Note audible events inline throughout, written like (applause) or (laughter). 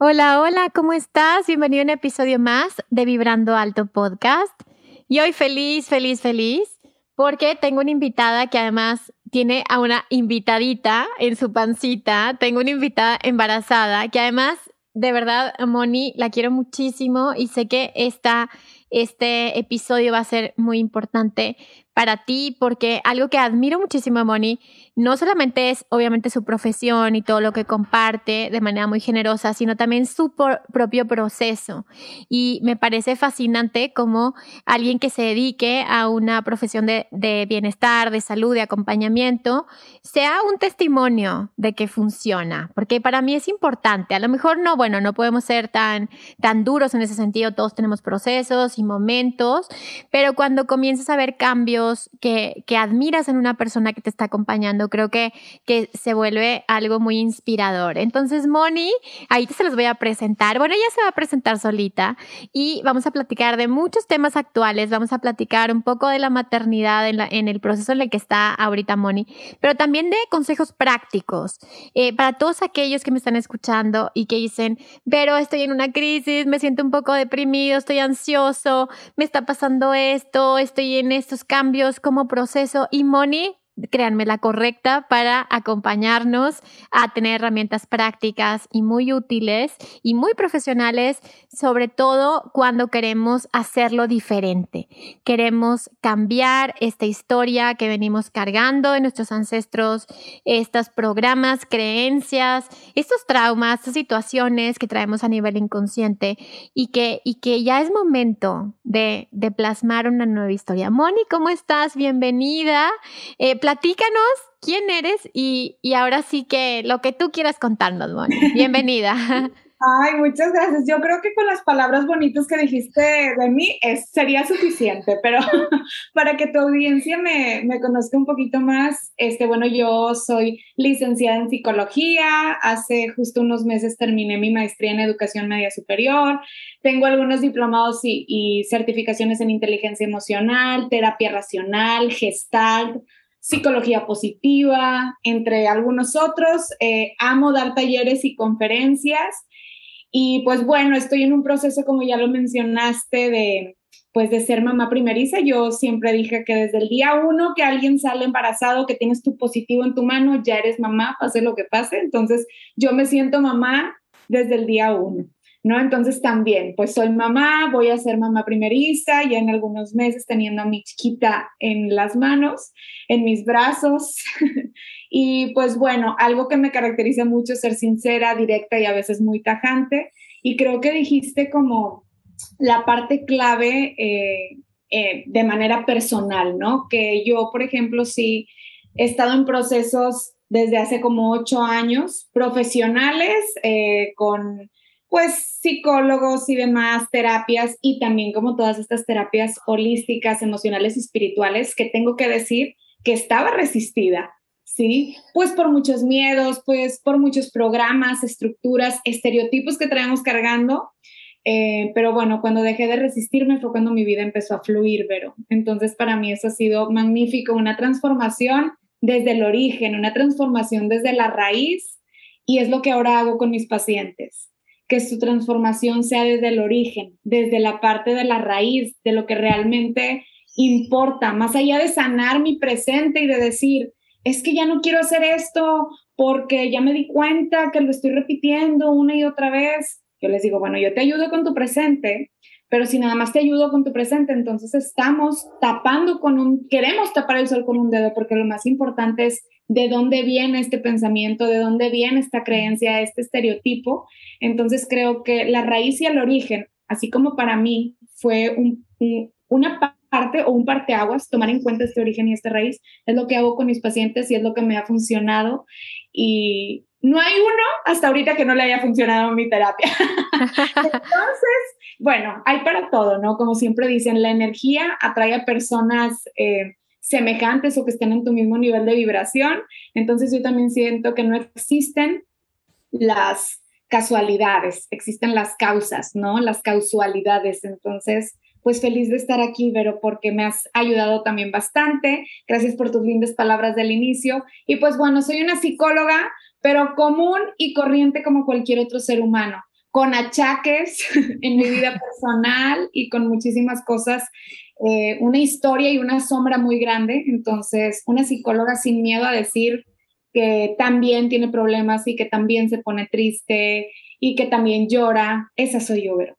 Hola, hola, ¿cómo estás? Bienvenido a un episodio más de Vibrando Alto Podcast. Y hoy feliz, feliz, feliz, porque tengo una invitada que además tiene a una invitadita en su pancita. Tengo una invitada embarazada que además, de verdad, Moni, la quiero muchísimo y sé que esta, este episodio va a ser muy importante para ti porque algo que admiro muchísimo a Moni no solamente es obviamente su profesión y todo lo que comparte de manera muy generosa, sino también su propio proceso. Y me parece fascinante como alguien que se dedique a una profesión de, bienestar, de salud, de acompañamiento, sea un testimonio de que funciona, porque para mí es importante. A lo mejor no, bueno, no podemos ser tan, tan duros en ese sentido, todos tenemos procesos y momentos, pero cuando comienzas a ver cambios que admiras en una persona que te está acompañando, creo que, que se vuelve algo muy inspirador. Entonces, Moni, ahí se los voy a presentar. Bueno, ella se va a presentar solita y vamos a platicar de muchos temas actuales. Vamos a platicar un poco de la maternidad en, la, en el proceso en el que está ahorita Moni, pero también de consejos prácticos eh, para todos aquellos que me están escuchando y que dicen, pero estoy en una crisis, me siento un poco deprimido, estoy ansioso, me está pasando esto, estoy en estos cambios como proceso. Y Moni créanme, la correcta para acompañarnos a tener herramientas prácticas y muy útiles y muy profesionales, sobre todo cuando queremos hacerlo diferente. Queremos cambiar esta historia que venimos cargando de nuestros ancestros, estos programas, creencias, estos traumas, estas situaciones que traemos a nivel inconsciente y que, y que ya es momento de, de plasmar una nueva historia. Moni, ¿cómo estás? Bienvenida. Eh, platícanos quién eres y, y, ahora sí que lo que tú quieras contarnos, Moni. (laughs) Bienvenida. Ay, muchas gracias. Yo creo que con las palabras bonitas que dijiste de mí es, sería suficiente, pero (laughs) para que tu audiencia me, me, conozca un poquito más, este, bueno, yo soy licenciada en psicología, hace justo unos meses terminé mi maestría en educación media superior, tengo algunos diplomados y, y certificaciones en inteligencia emocional, terapia racional, gestalt, psicología positiva, entre algunos otros. Eh, amo dar talleres y conferencias. Y pues bueno, estoy en un proceso, como ya lo mencionaste, de pues de ser mamá primeriza. Yo siempre dije que desde el día uno que alguien sale embarazado, que tienes tu positivo en tu mano, ya eres mamá, pase lo que pase. Entonces yo me siento mamá desde el día uno. ¿No? Entonces también, pues soy mamá, voy a ser mamá primeriza, ya en algunos meses teniendo a mi chiquita en las manos, en mis brazos. (laughs) y pues bueno, algo que me caracteriza mucho es ser sincera, directa y a veces muy tajante. Y creo que dijiste como la parte clave eh, eh, de manera personal, ¿no? Que yo, por ejemplo, sí he estado en procesos desde hace como ocho años, profesionales, eh, con pues psicólogos y demás terapias y también como todas estas terapias holísticas, emocionales y espirituales que tengo que decir que estaba resistida, ¿sí? Pues por muchos miedos, pues por muchos programas, estructuras, estereotipos que traemos cargando. Eh, pero bueno, cuando dejé de resistirme fue cuando mi vida empezó a fluir, pero entonces para mí eso ha sido magnífico, una transformación desde el origen, una transformación desde la raíz y es lo que ahora hago con mis pacientes que su transformación sea desde el origen, desde la parte de la raíz, de lo que realmente importa, más allá de sanar mi presente y de decir, es que ya no quiero hacer esto porque ya me di cuenta que lo estoy repitiendo una y otra vez. Yo les digo, bueno, yo te ayudo con tu presente, pero si nada más te ayudo con tu presente, entonces estamos tapando con un, queremos tapar el sol con un dedo, porque lo más importante es de dónde viene este pensamiento, de dónde viene esta creencia, este estereotipo. Entonces creo que la raíz y el origen, así como para mí fue un, una parte o un parteaguas, tomar en cuenta este origen y esta raíz, es lo que hago con mis pacientes y es lo que me ha funcionado. Y no hay uno hasta ahorita que no le haya funcionado mi terapia. (laughs) Entonces, bueno, hay para todo, ¿no? Como siempre dicen, la energía atrae a personas eh, semejantes o que estén en tu mismo nivel de vibración. Entonces yo también siento que no existen las casualidades, existen las causas, ¿no? Las causalidades. Entonces, pues feliz de estar aquí, Vero, porque me has ayudado también bastante. Gracias por tus lindas palabras del inicio. Y pues bueno, soy una psicóloga, pero común y corriente como cualquier otro ser humano, con achaques (laughs) en mi vida (laughs) personal y con muchísimas cosas, eh, una historia y una sombra muy grande. Entonces, una psicóloga sin miedo a decir que también tiene problemas y que también se pone triste y que también llora, esa soy yo, Vero.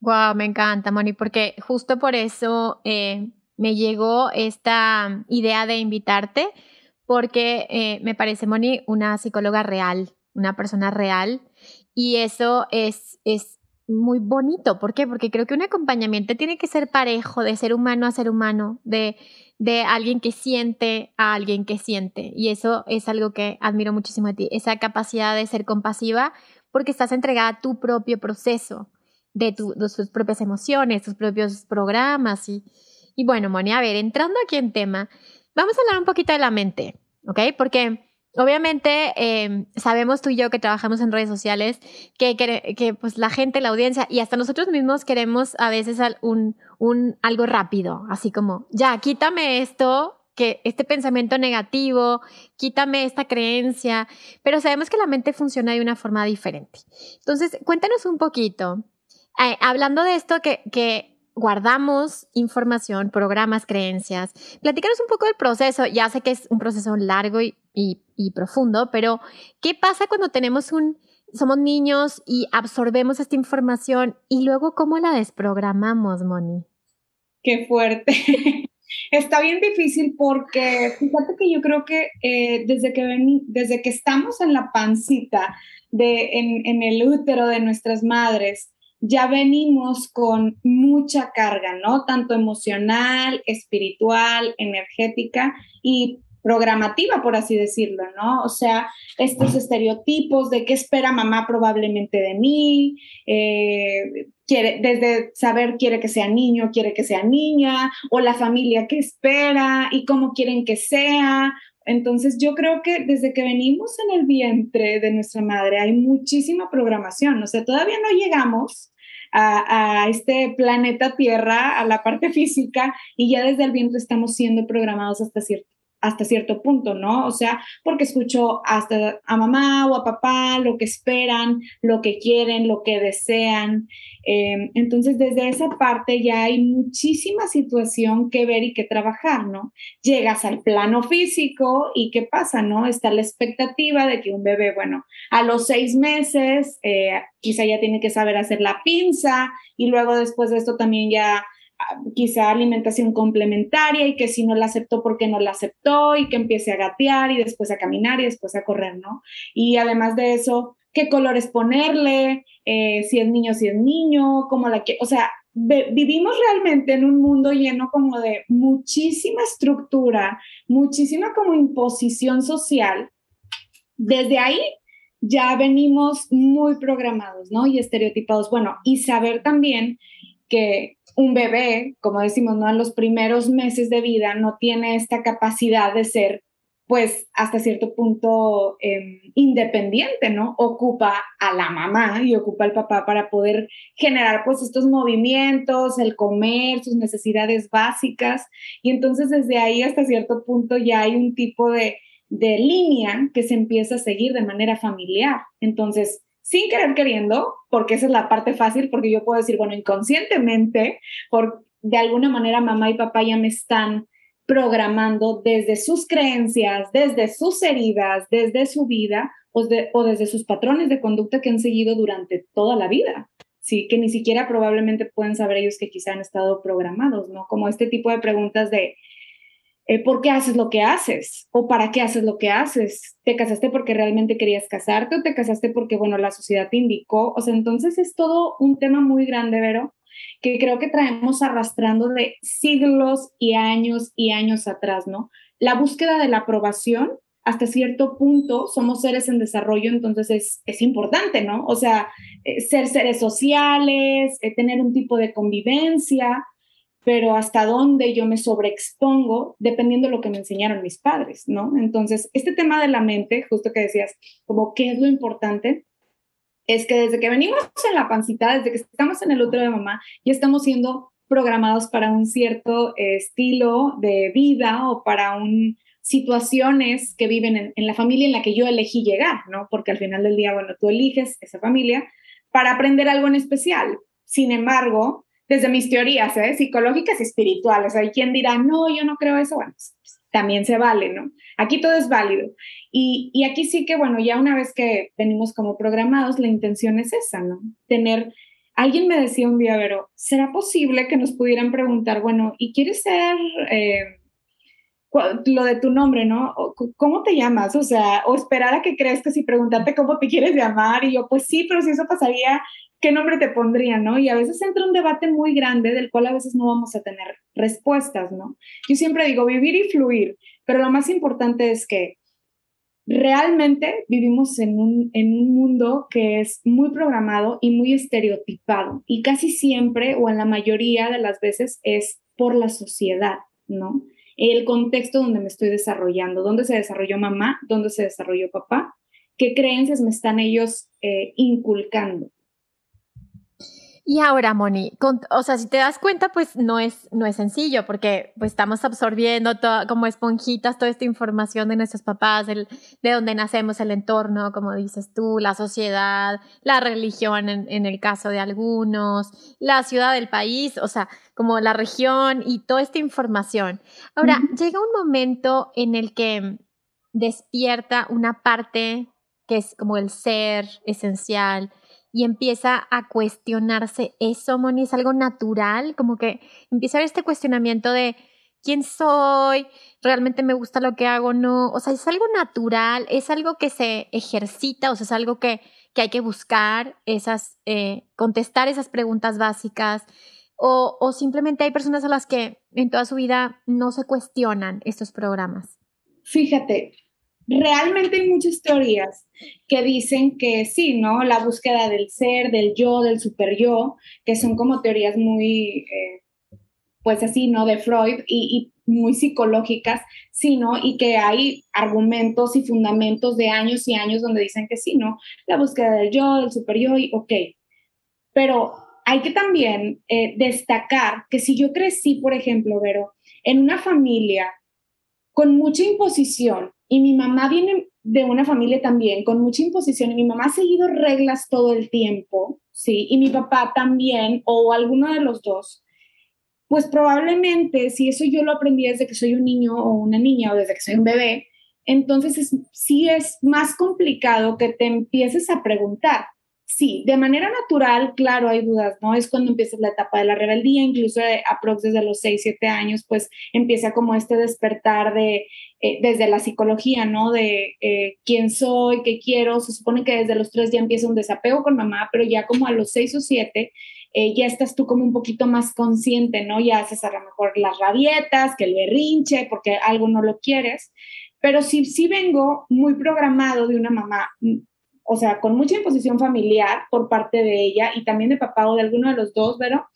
Wow, me encanta, Moni, porque justo por eso eh, me llegó esta idea de invitarte, porque eh, me parece, Moni, una psicóloga real, una persona real, y eso es, es muy bonito. ¿Por qué? Porque creo que un acompañamiento tiene que ser parejo, de ser humano a ser humano, de, de alguien que siente a alguien que siente. Y eso es algo que admiro muchísimo de ti, esa capacidad de ser compasiva, porque estás entregada a tu propio proceso de, tus propias emociones, tus propios programas. Y, y bueno, Moni, a ver, entrando aquí en tema, vamos a hablar un poquito de la mente, ¿ok? Porque obviamente em, sabemos tú y yo que trabajamos en redes sociales que, que, pues la gente, la audiencia y hasta nosotros mismos queremos a veces un, un, algo rápido, así como, ya, quítame esto, que este pensamiento negativo, quítame esta creencia, pero sabemos que la mente funciona de una forma diferente. Entonces, cuéntanos un poquito eh, hablando de esto que, que guardamos información, programas, creencias. Platícanos un poco del proceso. Ya sé que es un proceso largo y, profundo, pero ¿qué pasa cuando tenemos un, somos niños y absorbemos esta información y luego cómo la desprogramamos, Moni? Qué fuerte. (laughs) Está bien difícil porque fíjate que yo creo que eh, desde, que ven, desde que estamos en la pancita, de, en, en el útero de nuestras madres, ya venimos con mucha carga, ¿no? Tanto emocional, espiritual, energética y programativa, por así decirlo, ¿no? O sea, estos estereotipos de qué espera mamá probablemente de mí, eh, quiere, desde saber quiere que sea niño, quiere que sea niña, o la familia que espera y cómo quieren que sea, entonces yo creo que desde que venimos en el vientre de nuestra madre hay muchísima programación, o sea, todavía no llegamos a, este planeta Tierra, a la parte (laughs) física, y ya desde el vientre estamos siendo programados hasta cierto hasta cierto punto, ¿no? O sea, porque escucho hasta a mamá o a papá lo que esperan, lo que quieren, lo que desean. Em, entonces, desde esa parte ya hay muchísima situación que ver y que trabajar, ¿no? Llegas al plano físico y ¿qué pasa, no? Está la expectativa de que un bebé, bueno, a los seis meses, eh, quizá ya tiene que saber hacer la pinza y luego después de esto también ya quizá alimentación complementaria y que si no la aceptó, porque no la aceptó? Y que empiece a gatear y después a caminar y después a correr, ¿no? Y además de eso, ¿qué colores ponerle? Eh, si es niño, si es niño, cómo la que, o sea, vivimos realmente en un mundo lleno como de muchísima estructura, muchísima como imposición social. Desde ahí ya venimos muy programados, ¿no? Y estereotipados. Bueno, y saber también que un bebé, como decimos, ¿no? En los primeros meses de vida no tiene esta capacidad de ser, pues, hasta cierto punto em, independiente, ¿no? Ocupa a la mamá y ocupa al papá para poder generar, pues, estos movimientos, el comer, sus necesidades básicas. Y entonces desde ahí hasta cierto punto ya hay un tipo de, de línea que se empieza a seguir de manera familiar. Entonces, sin querer queriendo, porque esa es la parte fácil, porque yo puedo decir, bueno, inconscientemente, por, de alguna manera mamá y papá ya me están programando desde sus creencias, desde sus heridas, desde su vida o, o desde sus patrones de conducta que han seguido durante toda la vida. ¿sí? Que ni siquiera probablemente pueden saber ellos que quizá han estado programados, ¿no? Como este tipo de preguntas de, eh, ¿por qué haces lo que haces? ¿O para qué haces lo que haces? ¿Te casaste porque realmente querías casarte o te casaste porque, bueno, la sociedad te indicó? O sea, entonces es todo un tema muy grande, Vero, que creo que traemos arrastrando de siglos y años y años atrás, ¿no? La búsqueda de la aprobación hasta cierto punto somos seres en desarrollo, entonces es, es importante, ¿no? O sea, eh, ser seres sociales, eh, tener un tipo de convivencia, pero hasta dónde yo me sobreexpongo dependiendo de lo que me enseñaron mis padres, ¿no? Entonces, este tema de la mente, justo que decías, como qué es lo importante, es que desde que venimos en la pancita, desde que estamos en el útero de mamá, ya estamos siendo programados para un cierto estilo de vida o para un situaciones que viven en, en, la familia en la que yo elegí llegar, ¿no? Porque al final del día, bueno, tú eliges esa familia para aprender algo en especial. Sin embargo, desde mis teorías ¿eh? psicológicas y espirituales, hay quien dirá, no, yo no creo eso, bueno, pues, también se vale, ¿no? Aquí todo es válido. Y, y aquí sí que, bueno, ya una vez que venimos como programados, la intención es esa, ¿no? Tener Alguien me decía un día, pero ¿será posible que nos pudieran preguntar, bueno, ¿y quieres ser eh, lo de tu nombre, ¿no? ¿Cómo te llamas? O sea, o esperar a que crezcas y preguntarte cómo te quieres llamar. Y yo, pues sí, pero si eso pasaría, ¿qué nombre te pondría, no? Y a veces entra un debate muy grande del cual a veces no vamos a tener respuestas, ¿no? Yo siempre digo vivir y fluir, pero lo más importante es que realmente vivimos en un, en un mundo que es muy programado y muy estereotipado y casi siempre o en la mayoría de las veces es por la sociedad, ¿no? el contexto donde me estoy desarrollando, dónde se desarrolló mamá, dónde se desarrolló papá, qué creencias me están ellos eh, inculcando. Y ahora, Moni, o sea, si te das cuenta, pues no es, no es sencillo, porque pues estamos absorbiendo como esponjitas toda esta información de nuestros papás, de donde nacemos, el entorno, como dices tú, la sociedad, la religión en, en el caso de algunos, la ciudad del país, o sea, como la región y toda esta información. Ahora, llega un momento en el que despierta una parte que es como el ser esencial, y empieza a cuestionarse eso, Moni, es algo natural, como que empieza a ver este cuestionamiento de quién soy, realmente me gusta lo que hago, no, o sea, es algo natural, es algo que se ejercita, o sea, es algo que, que hay que buscar, esas, eh, contestar esas preguntas básicas, o, o simplemente hay personas a las que en toda su vida no se cuestionan estos programas. Fíjate, realmente hay muchas teorías que dicen que sí, ¿no? La búsqueda del ser, del yo, del super yo, que son como teorías muy, eh, pues así, ¿no? De Freud y, muy psicológicas, sí, ¿no? Y que hay argumentos y fundamentos de años y años donde dicen que sí, ¿no? La búsqueda del yo, del super yo, y ok. Pero hay que también eh, destacar que si yo crecí, por ejemplo, Vero, en una familia con mucha imposición y mi mamá viene de una familia también con mucha imposición y mi mamá ha seguido reglas todo el tiempo, ¿sí? Y mi papá también, o alguno de los dos. Pues probablemente si eso yo lo aprendí desde que soy un niño o una niña o desde que soy un bebé, entonces sí es más complicado que te empieces a preguntar, Sí, de manera natural, claro, hay dudas, ¿no? Es cuando empieza la etapa de la rebeldía, incluso aprox desde los 6, 7 años, pues empieza como este despertar de, eh, desde la psicología, ¿no? De eh, quién soy, qué quiero. Se supone que desde los 3 ya empieza un desapego con mamá, pero ya como a los 6 o 7 eh, ya estás tú como un poquito más consciente, ¿no? Ya haces a lo mejor las rabietas, que el berrinche, porque algo no lo quieres. Pero sí, sí vengo muy programado de una mamá o sea, con mucha imposición familiar por parte de ella y también de papá o de alguno de los dos, pero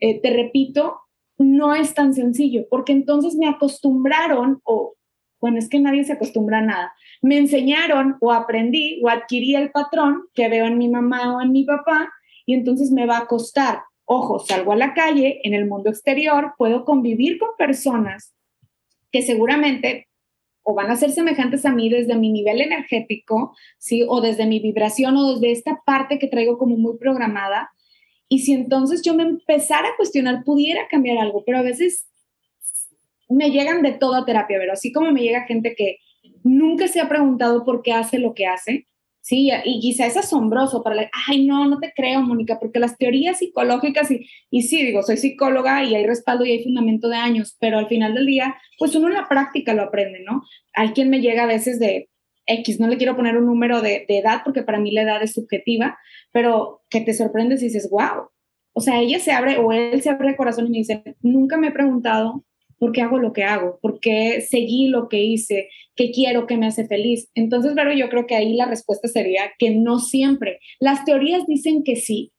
eh, te repito, no es tan sencillo, porque entonces me acostumbraron, o bueno, es que nadie se acostumbra a nada, me enseñaron o aprendí o adquirí el patrón que veo en mi mamá o en mi papá, y entonces me va a costar. Ojo, salgo a la calle, en el mundo exterior, puedo convivir con personas que seguramente o van a ser semejantes a mí desde mi nivel energético, ¿sí? O desde mi vibración o desde esta parte que traigo como muy programada. Y si entonces yo me empezara a cuestionar, pudiera cambiar algo, pero a veces me llegan de toda terapia, pero así como me llega gente que nunca se ha preguntado por qué hace lo que hace, Sí, y quizá es asombroso para la, ay, no, no te creo, Mónica, porque las teorías psicológicas, y, y sí, digo, soy psicóloga y hay respaldo y hay fundamento de años, pero al final del día, pues uno en la práctica lo aprende, ¿no? Hay quien me llega a veces de X, no le quiero poner un número de, de edad porque para mí la edad es subjetiva, pero que te sorprendes y dices, wow. O sea, ella se abre o él se abre el corazón y me dice, nunca me he preguntado por qué hago lo que hago, por qué seguí lo que hice, qué quiero, qué me hace feliz. Entonces, pero yo creo que ahí la respuesta sería que no siempre. Las teorías dicen que sí.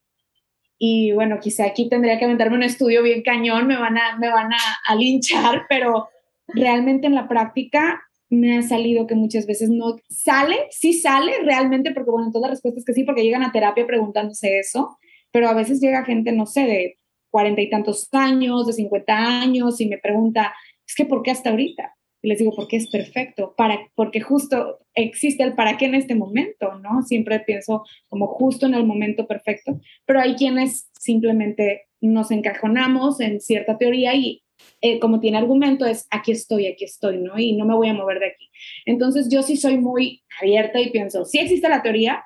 Y bueno, quizá aquí tendría que aventarme un estudio bien cañón, me van a, me van a, linchar, (laughs) pero realmente en la práctica me ha salido que muchas veces no sale, sí sale realmente, porque bueno, todas las respuestas que sí, porque llegan a terapia preguntándose eso, pero a veces llega gente, no sé, de cuarenta y tantos años, de 50 años, y me pregunta, es que ¿por qué hasta ahorita? Y les digo, porque es perfecto, para, porque justo existe el para qué en este momento, ¿no? Siempre pienso como justo en el momento perfecto, pero hay quienes simplemente nos encajonamos en cierta teoría y eh, como tiene argumento es aquí estoy, aquí estoy, ¿no? Y no me voy a mover de aquí. Entonces yo sí soy muy abierta y pienso, sí existe la teoría,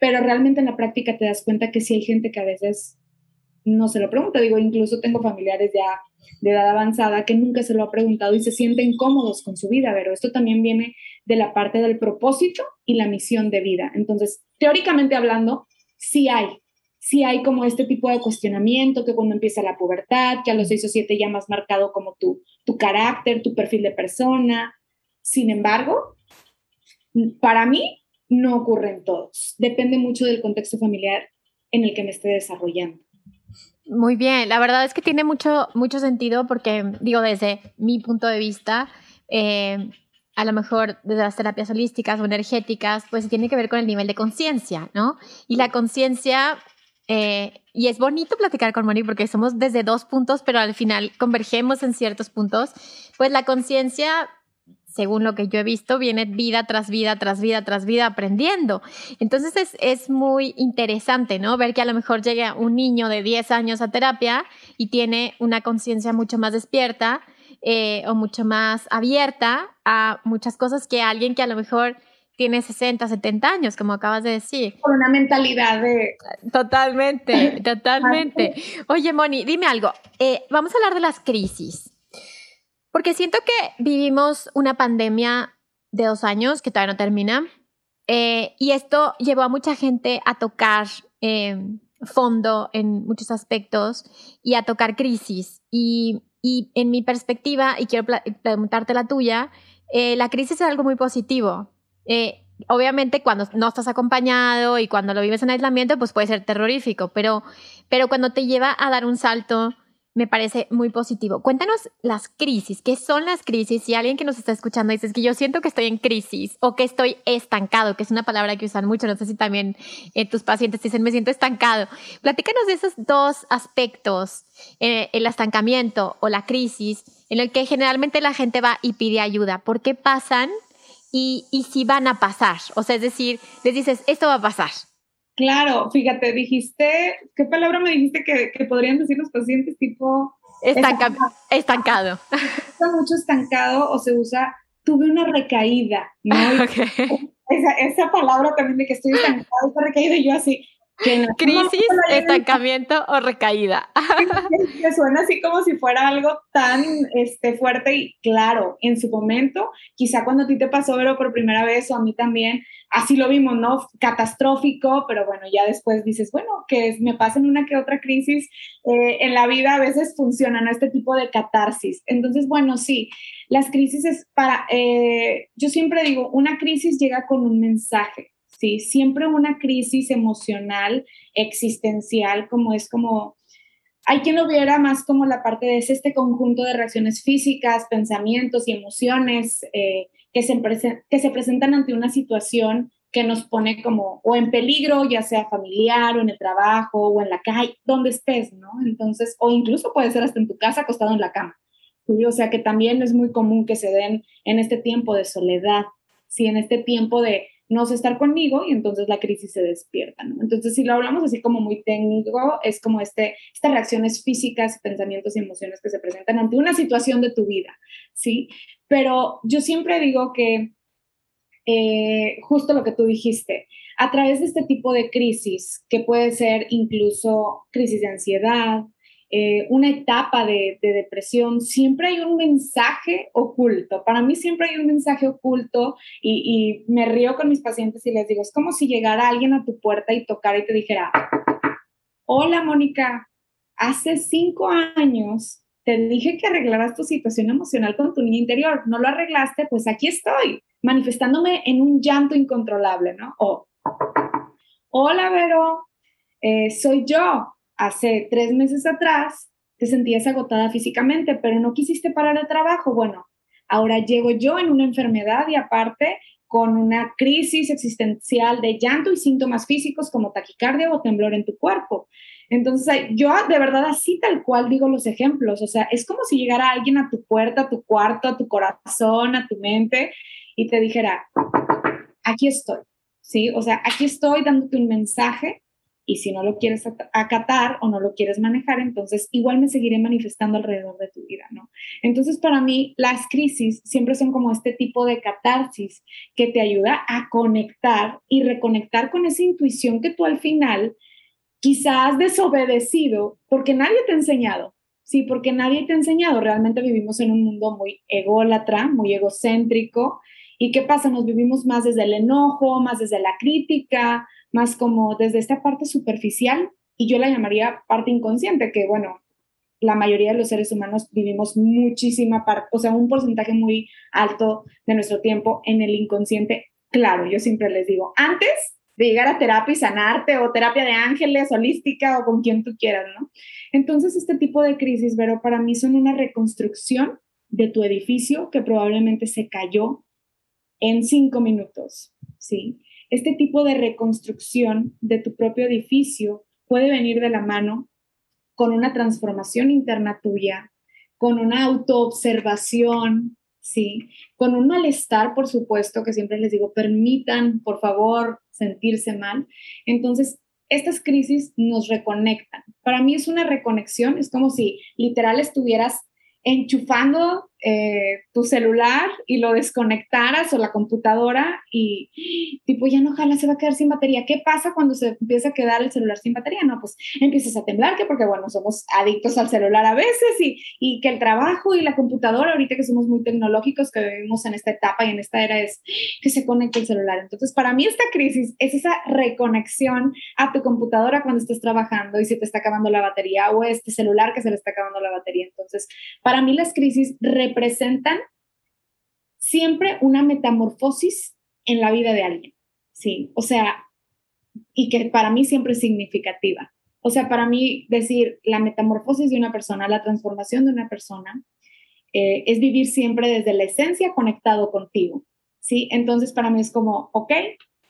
pero realmente en la práctica te das cuenta que sí hay gente que a veces no se lo pregunta. Digo, incluso tengo familiares ya de edad avanzada que nunca se lo ha preguntado y se sienten cómodos con su vida, pero esto también viene de la parte del propósito y la misión de vida. Entonces, teóricamente hablando, sí hay, sí hay como este tipo de cuestionamiento que cuando empieza la pubertad, que a los seis o siete ya más marcado como tu, tu carácter, tu perfil de persona. Sin embargo, para mí no ocurren todos. Depende mucho del contexto familiar en el que me esté desarrollando. Muy bien, la verdad es que tiene mucho, mucho sentido porque, digo, desde mi punto de vista, eh, a lo mejor desde las terapias holísticas o energéticas, pues tiene que ver con el nivel de conciencia, ¿no? Y la conciencia, eh, y es bonito platicar con Moni porque somos desde dos puntos, pero al final convergemos en ciertos puntos, pues la conciencia según lo que yo he visto, viene vida tras vida, tras vida, tras vida aprendiendo. Entonces es, es, muy interesante, ¿no? Ver que a lo mejor llega un niño de 10 años a terapia y tiene una conciencia mucho más despierta eh, o mucho más abierta a muchas cosas que alguien que a lo mejor tiene 60, 70 años, como acabas de decir. Con una mentalidad de... Totalmente, (laughs) totalmente. Oye, Moni, dime algo. Eh, vamos a hablar de las crisis. Porque siento que vivimos una pandemia de dos años que todavía no termina. Eh, y esto llevó a mucha gente a tocar eh, fondo en muchos aspectos y a tocar crisis. Y, y en mi perspectiva, y quiero preguntarte la tuya, eh, la crisis es algo muy positivo. obviamente cuando no estás acompañado y cuando lo vives en aislamiento, pues puede ser terrorífico, pero, pero cuando te lleva a dar un salto me parece muy positivo. Cuéntanos las crisis, ¿qué son las crisis? Si alguien que nos está escuchando dice que yo siento que estoy en crisis o que estoy estancado, que es una palabra que usan mucho, no sé si también eh, tus pacientes dicen me siento estancado. Platícanos de esos dos aspectos, eh, el estancamiento o la crisis, en el que generalmente la gente va y pide ayuda. ¿Por qué pasan y, y si van a pasar? O sea, es decir, les dices, esto va a pasar Claro, fíjate, dijiste, ¿qué palabra me dijiste que, podrían decir los pacientes tipo... estancado. estancado. (laughs) usa mucho estancado o se usa, tuve una recaída, ¿no? (laughs) Esa, esa, palabra también de que estoy estancado, esta recaída, y yo así, Crisis, estancamiento o recaída. Que suena así como si fuera algo tan este, fuerte y claro, en su momento, quizá cuando a ti te pasó, pero por primera vez o a mí también, así lo vimos, ¿no? Catastrófico, pero bueno, ya después dices, bueno, que me pasen una que otra crisis eh, en la vida, a veces funcionan este tipo de catarsis. Entonces, bueno, sí, las crisis es para, eh, yo siempre digo, una crisis llega con un mensaje. ¿Sí? Siempre una crisis emocional, existencial, como es como, hay quien lo viera más como la parte de este conjunto de reacciones físicas, pensamientos y emociones eh, que, se que se presentan ante una situación que nos pone como o en peligro, ya sea familiar o en el trabajo o en la calle, donde estés, ¿no? Entonces, o incluso puede ser hasta en tu casa acostado en la cama. O sea que también es muy común que se den en este tiempo de soledad, sí, en este tiempo de no sé estar conmigo y entonces la crisis se despierta. Entonces, si lo hablamos así como muy técnico, es como este, estas reacciones físicas, pensamientos y emociones que se presentan ante una situación de tu vida, ¿sí? Pero yo siempre digo que eh, justo lo que tú dijiste, a través de este tipo de crisis, que puede ser incluso crisis de ansiedad, eh, una etapa de, depresión, siempre hay un mensaje oculto. Para mí siempre hay un mensaje oculto y, me río con mis pacientes y les digo, es como si llegara alguien a tu puerta y tocara y te dijera, hola Mónica, hace cinco años te dije que arreglaras tu situación emocional con tu niño interior, no lo arreglaste, pues aquí estoy, manifestándome en un llanto incontrolable, ¿no? O, hola Vero, eh, soy yo, hace tres meses atrás te sentías agotada físicamente, pero no quisiste parar el trabajo. Bueno, ahora llego yo en una enfermedad y aparte con una crisis existencial de llanto y síntomas físicos como taquicardia o temblor en tu cuerpo. Entonces, yo de verdad así tal cual digo los ejemplos, o sea, es como si llegara alguien a tu puerta, a tu cuarto, a tu corazón, a tu mente y te dijera, aquí estoy, ¿sí? O sea, aquí estoy dándote un mensaje y si no lo quieres acatar o no lo quieres manejar, entonces igual me seguiré manifestando alrededor de tu vida, ¿no? Entonces, para mí, las crisis siempre son como este tipo de catarsis que te ayuda a conectar y reconectar con esa intuición que tú al final quizás has desobedecido porque nadie te ha enseñado. Sí, porque nadie te ha enseñado. Realmente vivimos en un mundo muy ególatra, muy egocéntrico. ¿Y qué pasa? Nos vivimos más desde el enojo, más desde la crítica, más como desde esta parte superficial y yo la llamaría parte inconsciente, que bueno, la mayoría de los seres humanos vivimos muchísima parte, o sea, un porcentaje muy alto de nuestro tiempo en el inconsciente. Claro, yo siempre les digo, antes de llegar a terapia y sanarte o terapia de ángeles, holística o con quien tú quieras, ¿no? Entonces, este tipo de crisis, pero para mí son una reconstrucción de tu edificio que probablemente se cayó en cinco minutos, ¿sí? Este tipo de reconstrucción de tu propio edificio puede venir de la mano con una transformación interna tuya, con una autoobservación, ¿sí? Con un malestar, por supuesto, que siempre les digo, permitan, por favor, sentirse mal. Entonces, estas crisis nos reconectan. Para mí es una reconexión, es como si literal estuvieras enchufando eh, tu celular y lo desconectaras o la computadora y tipo ya no jala, se va a quedar sin batería. ¿Qué pasa cuando se empieza a quedar el celular sin batería? No, pues empiezas a temblar, que porque bueno, somos adictos al celular a veces y, y que el trabajo y la computadora, ahorita que somos muy tecnológicos, que vivimos en esta etapa y en esta era, es que se conecte el celular. Entonces, para mí esta crisis es esa reconexión a tu computadora cuando estés trabajando y se te está acabando la batería o este celular que se le está acabando la batería. Entonces, para mí las crisis representan siempre una metamorfosis en la vida de alguien, ¿sí? O sea, y que para mí siempre es significativa. O sea, para mí decir la metamorfosis de una persona, la transformación de una persona, eh, es vivir siempre desde la esencia conectado contigo, ¿sí? Entonces, para mí es como, ok,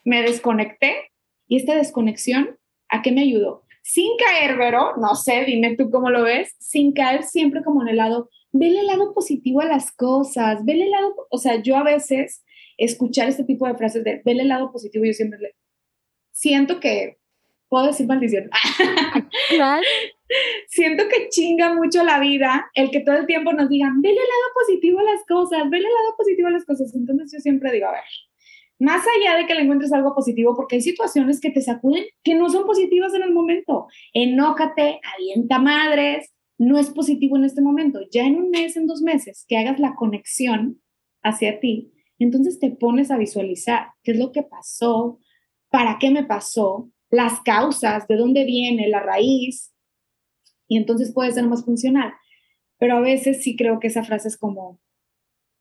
me desconecté y esta desconexión, ¿a qué me ayudó? Sin caer, Vero, no sé, dime tú cómo lo ves, sin caer siempre como en el lado vele el lado positivo a las cosas, vele el lado, o sea, yo a veces escuchar este tipo de frases de vele el lado positivo, yo siempre le, siento que, puedo decir maldición, (laughs) siento que chinga mucho la vida el que todo el tiempo nos digan, vele el lado positivo a las cosas, vele el lado positivo a las cosas, entonces yo siempre digo, a ver, más allá de que le encuentres algo positivo, porque hay situaciones que te sacuden que no son positivas en el momento. Enójate, avienta madres, no es positivo en este momento. Ya en un mes, en dos meses, que hagas la conexión hacia ti, entonces te pones a visualizar qué es lo que pasó, para qué me pasó, las causas, de dónde viene, la raíz, y entonces puede ser más funcional. Pero a veces sí creo que esa frase es como,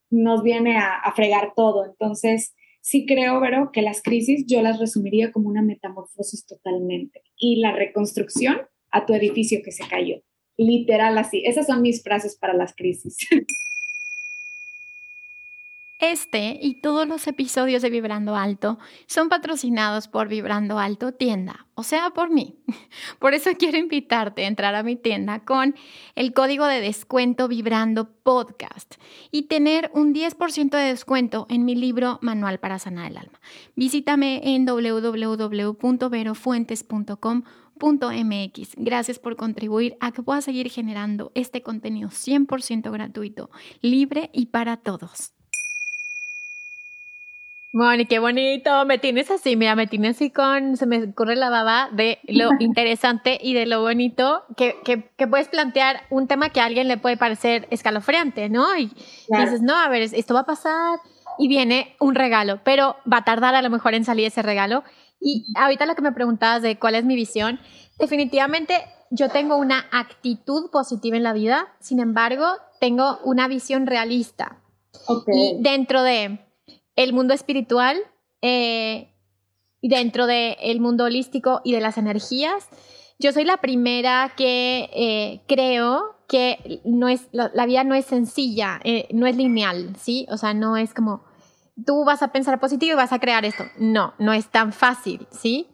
nos viene a, a fregar todo. Entonces, sí creo, Vero, que las crisis yo las resumiría como una metamorfosis totalmente. Y la reconstrucción a tu edificio que se cayó literal así. Esas son mis frases para las crisis. (laughs) Este y todos los episodios de Vibrando Alto son patrocinados por Vibrando Alto Tienda, o sea, por mí. (laughs) Por eso quiero invitarte a entrar a mi tienda con el código de descuento Vibrando Podcast y tener un 10% de descuento en mi libro Manual para Sanar el Alma. Visítame en www.verofuentes.com MX. Gracias por contribuir a que pueda seguir generando este contenido 100% gratuito, libre y para todos. Moni, qué bonito. Me tienes así, mira, me tienes así con, se me ocurre la baba de lo (laughs) interesante y de lo bonito que, que, puedes plantear un tema que a alguien le puede parecer escalofriante, ¿no? Y dices, no, a ver, esto va a pasar y viene un regalo, pero va a tardar a lo mejor en salir ese regalo. Y ahorita lo que me preguntabas de cuál es mi visión, definitivamente yo tengo una actitud positiva en la vida, sin embargo, tengo una visión realista. Y dentro de el mundo espiritual eh, dentro del mundo holístico y de las energías. Yo soy la primera que eh, creo que no es, la, vida no es sencilla, eh, no es lineal, ¿sí? O sea, no es como tú vas a pensar positivo y vas a crear esto. No, no es tan fácil, ¿sí?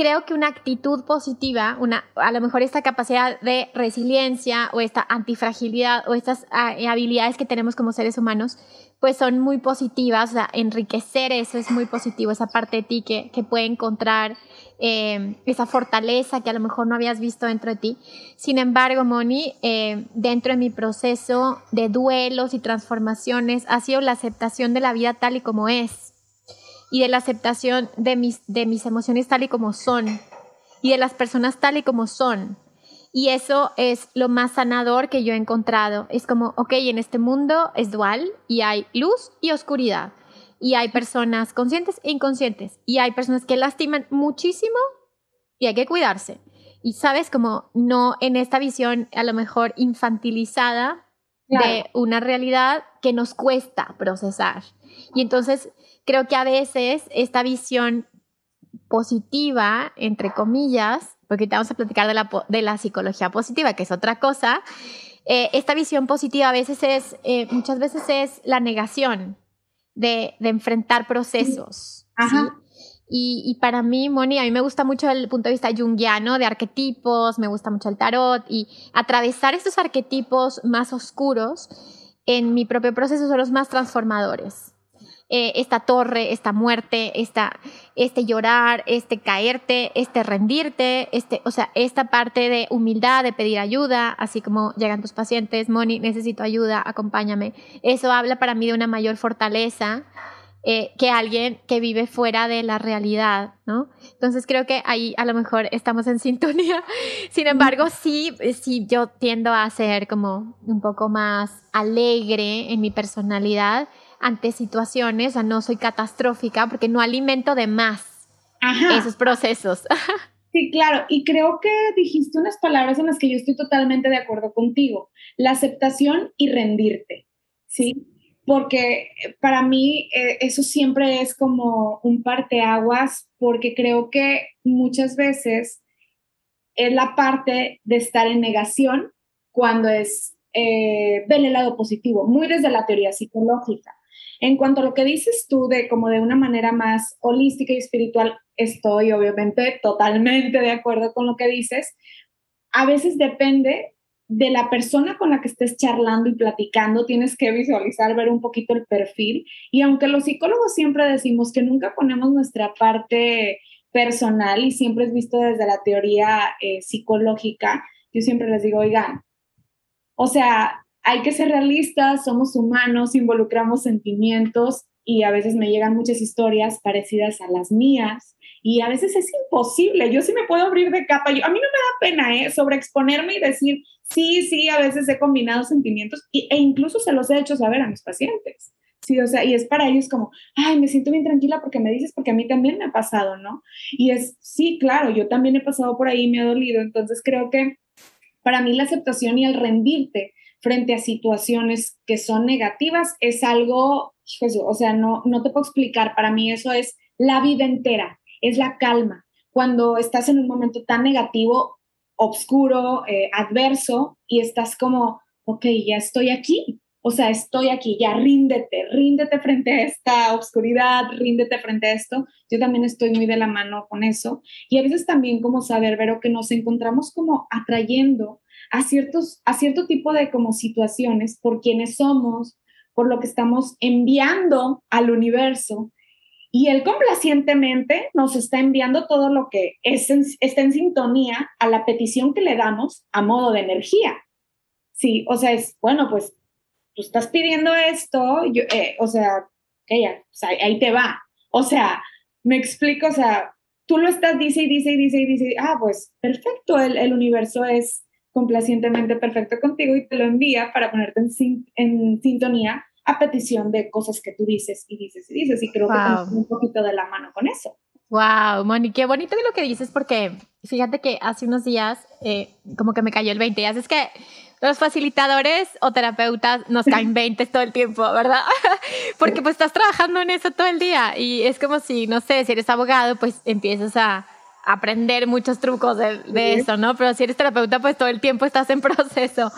creo que una actitud positiva, una, a lo mejor esta capacidad de resiliencia o esta antifragilidad o estas ah, habilidades que tenemos como seres humanos, pues son muy positivas, o sea, enriquecer eso es muy positivo, esa parte de ti que, que puede encontrar eh, esa fortaleza que a lo mejor no habías visto dentro de ti. Sin embargo, Moni, eh, dentro de mi proceso de duelos y transformaciones ha sido la aceptación de la vida tal y como es y de la aceptación de mis, de mis emociones tal y como son y de las personas tal y como son. Y eso es lo más sanador que yo he encontrado. Es como, ok, en este mundo es dual y hay luz y oscuridad. Y hay personas conscientes e inconscientes. Y hay personas que lastiman muchísimo y hay que cuidarse. Y sabes, como no en esta visión a lo mejor infantilizada de una realidad que nos cuesta procesar. Y entonces creo que a veces esta visión positiva, entre comillas, porque te vamos a platicar de la, de la psicología positiva, que es otra cosa. Eh, esta visión positiva a veces es, eh, muchas veces es la negación de, de enfrentar procesos. Y, y, para mí, Moni, a mí me gusta mucho el punto de vista junguiano de arquetipos, me gusta mucho el tarot y atravesar estos arquetipos más oscuros en mi propio proceso son los más transformadores. Eh, esta torre, esta muerte, esta, este llorar, este caerte, este rendirte, este, o sea, esta parte de humildad, de pedir ayuda, así como llegan tus pacientes, Moni, necesito ayuda, acompáñame. Eso habla para mí de una mayor fortaleza. Eh, que alguien que vive fuera de la realidad, ¿no? Entonces creo que ahí a lo mejor estamos en (laughs) sintonía. Sin embargo, sí, sí, yo tiendo a ser como un poco más alegre en mi personalidad ante situaciones, o sea, no soy catastrófica porque no alimento de más esos procesos. (laughs) Sí, claro, y creo que dijiste unas palabras en las que yo estoy totalmente de acuerdo contigo, la aceptación y rendirte, ¿sí? Porque para mí eh, eso siempre es como un parteaguas, porque creo que muchas veces es la parte de estar en negación cuando es eh, ver el lado positivo, muy desde la teoría psicológica. En cuanto a lo que dices tú de como de una manera más holística y espiritual, estoy obviamente totalmente de acuerdo con lo que dices. A veces depende de la persona con la que estés charlando y platicando, tienes que visualizar, ver un poquito el perfil. Y aunque los psicólogos siempre decimos que nunca ponemos nuestra parte personal y siempre es visto desde la teoría eh, psicológica, yo siempre les digo, oigan, o sea, hay que ser realistas, somos humanos, involucramos sentimientos y a veces me llegan muchas historias parecidas a las mías y a veces es imposible. Yo sí me puedo abrir de capa. A mí no me da pena ¿eh? sobreexponerme y decir, sí, sí, a veces he combinado sentimientos e incluso se los he hecho saber a mis pacientes. Sí, o sea, y es para ellos como, ay, me siento bien tranquila porque me dices, porque a mí también me ha pasado, ¿no? Y es, sí, claro, yo también he pasado por ahí y me ha dolido. Entonces creo que para mí la aceptación y el rendirte frente a situaciones que son negativas es algo, o sea, no, no te puedo explicar, para mí eso es la vida entera, es la calma. Cuando estás en un momento tan negativo, oscuro, eh, adverso, y estás como, ok, ya estoy aquí, o sea, estoy aquí, ya ríndete, ríndete frente a esta oscuridad, ríndete frente a esto. Yo también estoy muy de la mano con eso. Y a veces también como saber, Vero, que nos encontramos como atrayendo a, ciertos, a cierto tipo de como situaciones por quienes somos, por lo que estamos enviando al universo. Y él complacientemente nos está enviando todo lo que es está en sintonía a la petición que le damos a modo de energía. Sí, o sea, es, bueno, pues tú estás pidiendo esto, yo, eh, o sea, ahí te va. O sea, me explico, o sea, tú lo estás, dice y dice y dice y dice, ah, pues perfecto, el, el universo es complacientemente perfecto contigo y te lo envía para ponerte en, en sintonía a petición de cosas que tú dices y dices y dices. Y creo que que un poquito de la mano con eso. Wow, Moni, qué bonito lo que dices porque fíjate que hace unos días eh, como que me cayó el 20 y es que los facilitadores o terapeutas nos caen (laughs) 20 todo el tiempo, ¿verdad? (laughs) porque pues estás trabajando en eso todo el día y es como si, no sé, si eres abogado pues empiezas a aprender muchos trucos de, eso, ¿no? Pero si eres terapeuta, pues todo el tiempo estás en (laughs) proceso.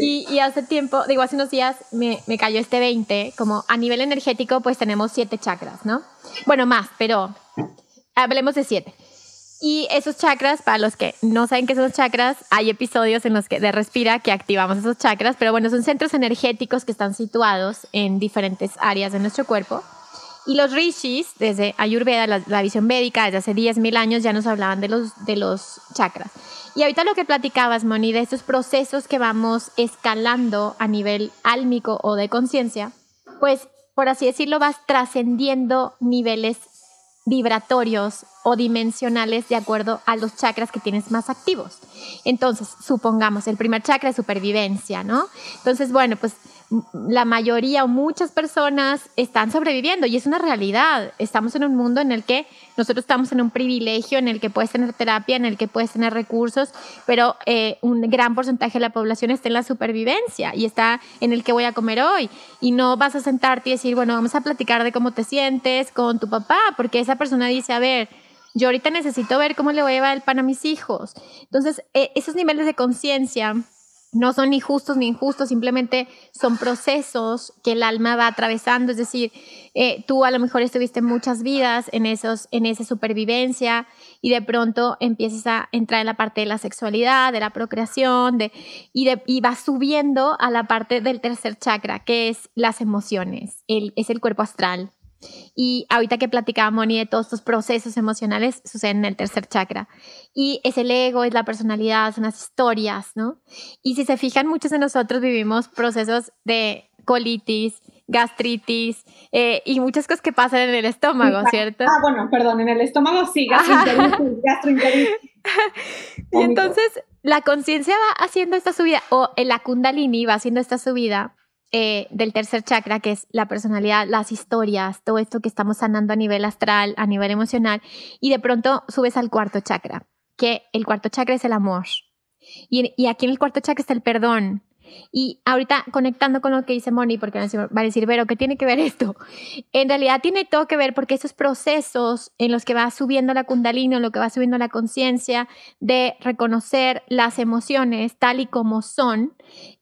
Y, hace tiempo, digo, hace unos días me, me, cayó este 20, como a nivel energético, pues tenemos siete chakras, ¿no? Bueno, más, pero hablemos de siete. Y esos chakras, para los que no saben qué son los chakras, hay episodios en los que de Respira que activamos esos chakras, pero bueno, son centros energéticos que están situados en diferentes áreas de nuestro cuerpo y los rishis, desde Ayurveda, la, visión védica, desde hace 10.000 años ya nos hablaban de los, de los chakras. Y ahorita lo que platicabas, Moni, de estos procesos que vamos escalando a nivel álmico o de conciencia, pues por así decirlo, vas trascendiendo niveles vibratorios o dimensionales de acuerdo a los chakras que tienes más activos. Entonces, supongamos, el primer chakra es supervivencia, ¿no? Entonces, bueno, pues la mayoría o muchas personas están sobreviviendo y es una realidad. Estamos en un mundo en el que nosotros estamos en un privilegio, en el que puedes tener terapia, en el que puedes tener recursos, pero eh, un gran porcentaje de la población está en la supervivencia y está en el que voy a comer hoy. Y no vas a sentarte y decir, bueno, vamos a platicar de cómo te sientes con tu papá, porque esa persona dice, a ver, yo ahorita necesito ver cómo le voy a llevar el pan a mis hijos. Entonces, eh, esos niveles de conciencia no son ni justos ni injustos, simplemente son procesos que el alma va atravesando, es decir, eh, tú a lo mejor estuviste muchas vidas en, esos, en esa supervivencia y de pronto empiezas a entrar en la parte de la sexualidad, de la procreación, y, de, vas subiendo a la parte del tercer chakra, que es las emociones, es el cuerpo astral. Y ahorita que platicaba Moni de todos estos procesos emocionales, suceden en el tercer chakra. Y es el ego, es la personalidad, son las historias, ¿no? Y si se fijan, muchos de nosotros vivimos procesos de colitis, gastritis eh, y muchas cosas que pasan en el estómago, ¿cierto? Ah, bueno, perdón, en el estómago sí, (laughs) gastroenteritis, (laughs) y entonces la conciencia va haciendo esta subida, o la kundalini va haciendo esta subida eh, del tercer chakra, que es la personalidad, las historias, todo esto que estamos sanando a nivel astral, a nivel emocional, y de pronto subes al cuarto chakra, que el cuarto chakra es el amor. Y, y aquí en el cuarto chakra está el perdón, y ahorita conectando con lo que dice Moni, porque va a decir, pero ¿qué tiene que ver esto? En realidad tiene todo que ver porque esos procesos en los que va subiendo la kundalini, en lo que va subiendo la conciencia de reconocer las emociones tal y como son,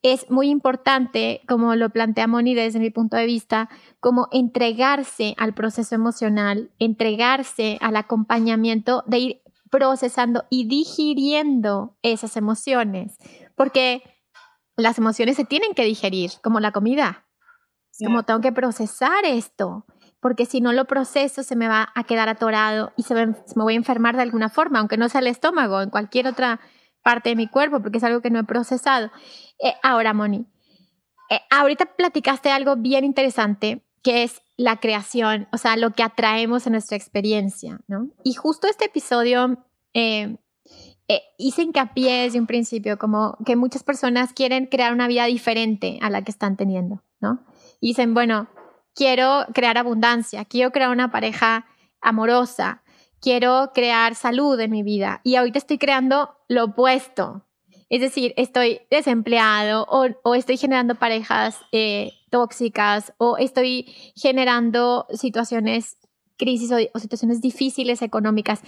es muy importante, como lo plantea Moni desde mi punto de vista, como entregarse al proceso emocional, entregarse al acompañamiento de ir procesando y digiriendo esas emociones. Porque las emociones se tienen que digerir, como la comida. Como tengo que procesar esto, porque si no lo proceso se me va a quedar atorado y se me, voy a enfermar de alguna forma, aunque no sea el estómago, en cualquier otra parte de mi cuerpo, porque es algo que no he procesado. Eh, ahora, Moni, eh, ahorita platicaste algo bien interesante, que es la creación, o sea, lo que atraemos en nuestra experiencia, ¿no? Y justo este episodio eh, eh, hice hincapié desde un principio como que muchas personas quieren crear una vida diferente a la que están teniendo, ¿no? Dicen, bueno, quiero crear abundancia, quiero crear una pareja amorosa, quiero crear salud en mi vida y ahorita estoy creando lo opuesto. Es decir, estoy desempleado o, estoy generando parejas eh, tóxicas o estoy generando situaciones, crisis o situaciones difíciles económicas.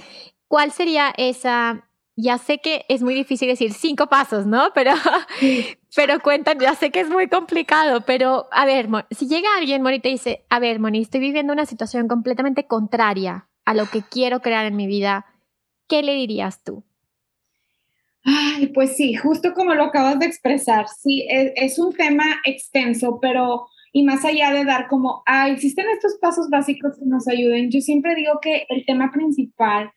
¿Cuál sería esa ya sé que es muy difícil decir cinco pasos, ¿no? Pero, (laughs) pero cuentan, ya sé que es muy complicado, pero a ver, si llega alguien, Moni, te dice, a ver, Moni, estoy viviendo una situación completamente contraria a lo que quiero crear en mi vida, ¿qué le dirías tú? Ay, pues sí, justo como lo acabas de expresar, sí, es, es un tema extenso, pero y más allá de dar como, ah, existen estos pasos básicos que nos ayuden, yo siempre digo que el tema principal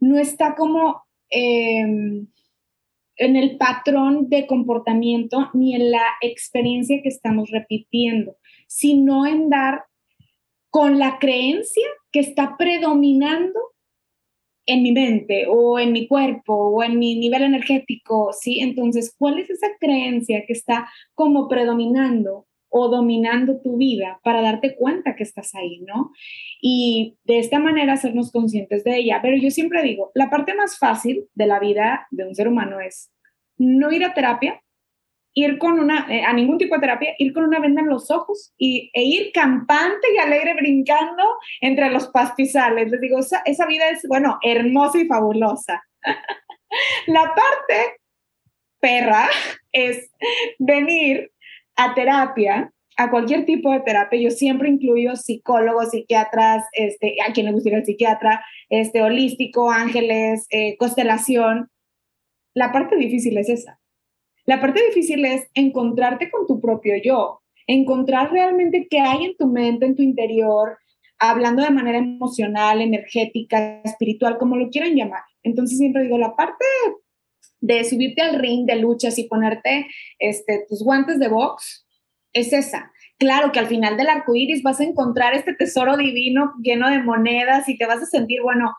no está como Em, en el patrón de comportamiento ni en la experiencia que estamos repitiendo, sino en dar con la creencia que está predominando en mi mente o en mi cuerpo o en mi nivel energético, ¿sí? Entonces, ¿cuál es esa creencia que está como predominando o dominando tu vida para darte cuenta que estás ahí, ¿no? Y de esta manera hacernos conscientes de ella. Pero yo siempre digo, la parte más fácil de la vida de un ser humano es no ir a terapia, ir con una, eh, a ningún tipo de terapia, ir con una venda en los ojos y, e ir campante y alegre brincando entre los pastizales. Les digo, esa, esa vida es, bueno, hermosa y fabulosa. (laughs) la parte perra es venir a terapia, a cualquier tipo de terapia. Yo siempre incluyo psicólogos, psiquiatras, este, a quien le gustaría el psiquiatra, este, holístico, ángeles, eh, constelación. La parte difícil es esa. La parte difícil es encontrarte con tu propio yo, encontrar realmente qué hay en tu mente, en tu interior, hablando de manera emocional, energética, espiritual, como lo quieran llamar. Entonces siempre digo, la parte de subirte al ring de luchas y ponerte este, tus guantes de box, es esa. Claro que al final del arco iris vas a encontrar este tesoro divino lleno de monedas y te vas a sentir, bueno,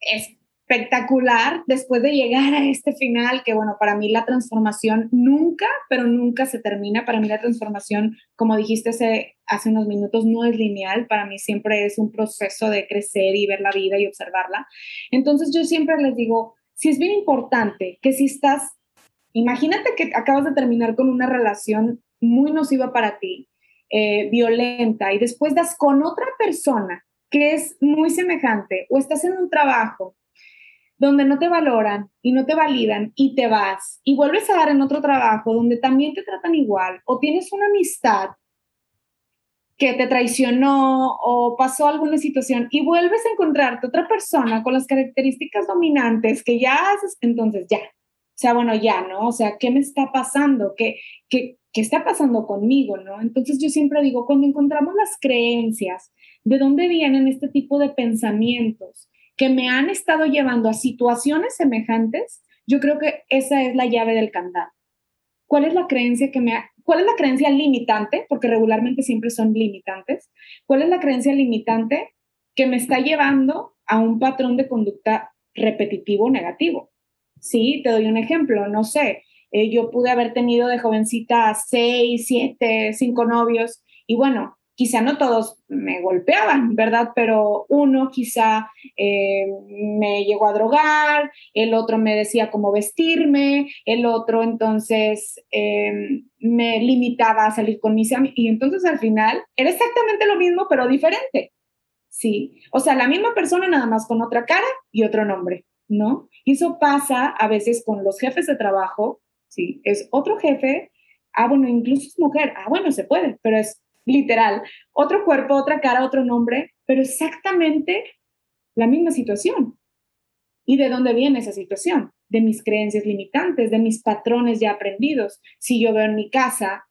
espectacular después de llegar a este final, que bueno, para mí la transformación nunca, pero nunca se termina. Para mí la transformación, como dijiste hace, hace unos minutos, no es lineal. Para mí siempre es un proceso de crecer y ver la vida y observarla. Entonces yo siempre les digo, si es bien importante que si estás, imagínate que acabas de terminar con una relación muy nociva para ti, eh, violenta, y después das con otra persona que es muy semejante, o estás en un trabajo donde no te valoran y no te validan y te vas y vuelves a dar en otro trabajo donde también te tratan igual, o tienes una amistad que te traicionó o pasó alguna situación y vuelves a encontrarte otra persona con las características dominantes que ya haces, entonces ya. O sea, bueno, ya, ¿no? O sea, ¿qué me está pasando? ¿Qué, qué, qué está pasando conmigo, no? Entonces yo siempre digo, cuando encontramos las creencias, ¿de dónde vienen este tipo de pensamientos que me han estado llevando a situaciones semejantes? Yo creo que esa es la llave del candado. ¿Cuál es la creencia que me ha, ¿Cuál es la creencia limitante? Porque regularmente siempre son limitantes. ¿Cuál es la creencia limitante que me está llevando a un patrón de conducta repetitivo negativo? Sí, te doy un ejemplo, no sé, eh, yo pude haber tenido de jovencita seis, siete, cinco novios y bueno, quizá no todos me golpeaban, ¿verdad? Pero uno quizá eh, me llegó a drogar, el otro me decía cómo vestirme, el otro entonces em, me limitaba a salir con mis amigos. Y entonces al final era exactamente lo mismo, pero diferente. Sí, o sea, la misma persona nada más con otra cara y otro nombre, ¿no? Y eso pasa a veces con los jefes de trabajo, ¿sí? Es otro jefe, ah, bueno, incluso es mujer, ah, bueno, se puede, pero es literal, otro cuerpo, otra cara, otro nombre, pero exactamente la misma situación. ¿Y de dónde viene esa situación? De mis creencias limitantes, de mis patrones ya aprendidos. Si yo veo en mi casa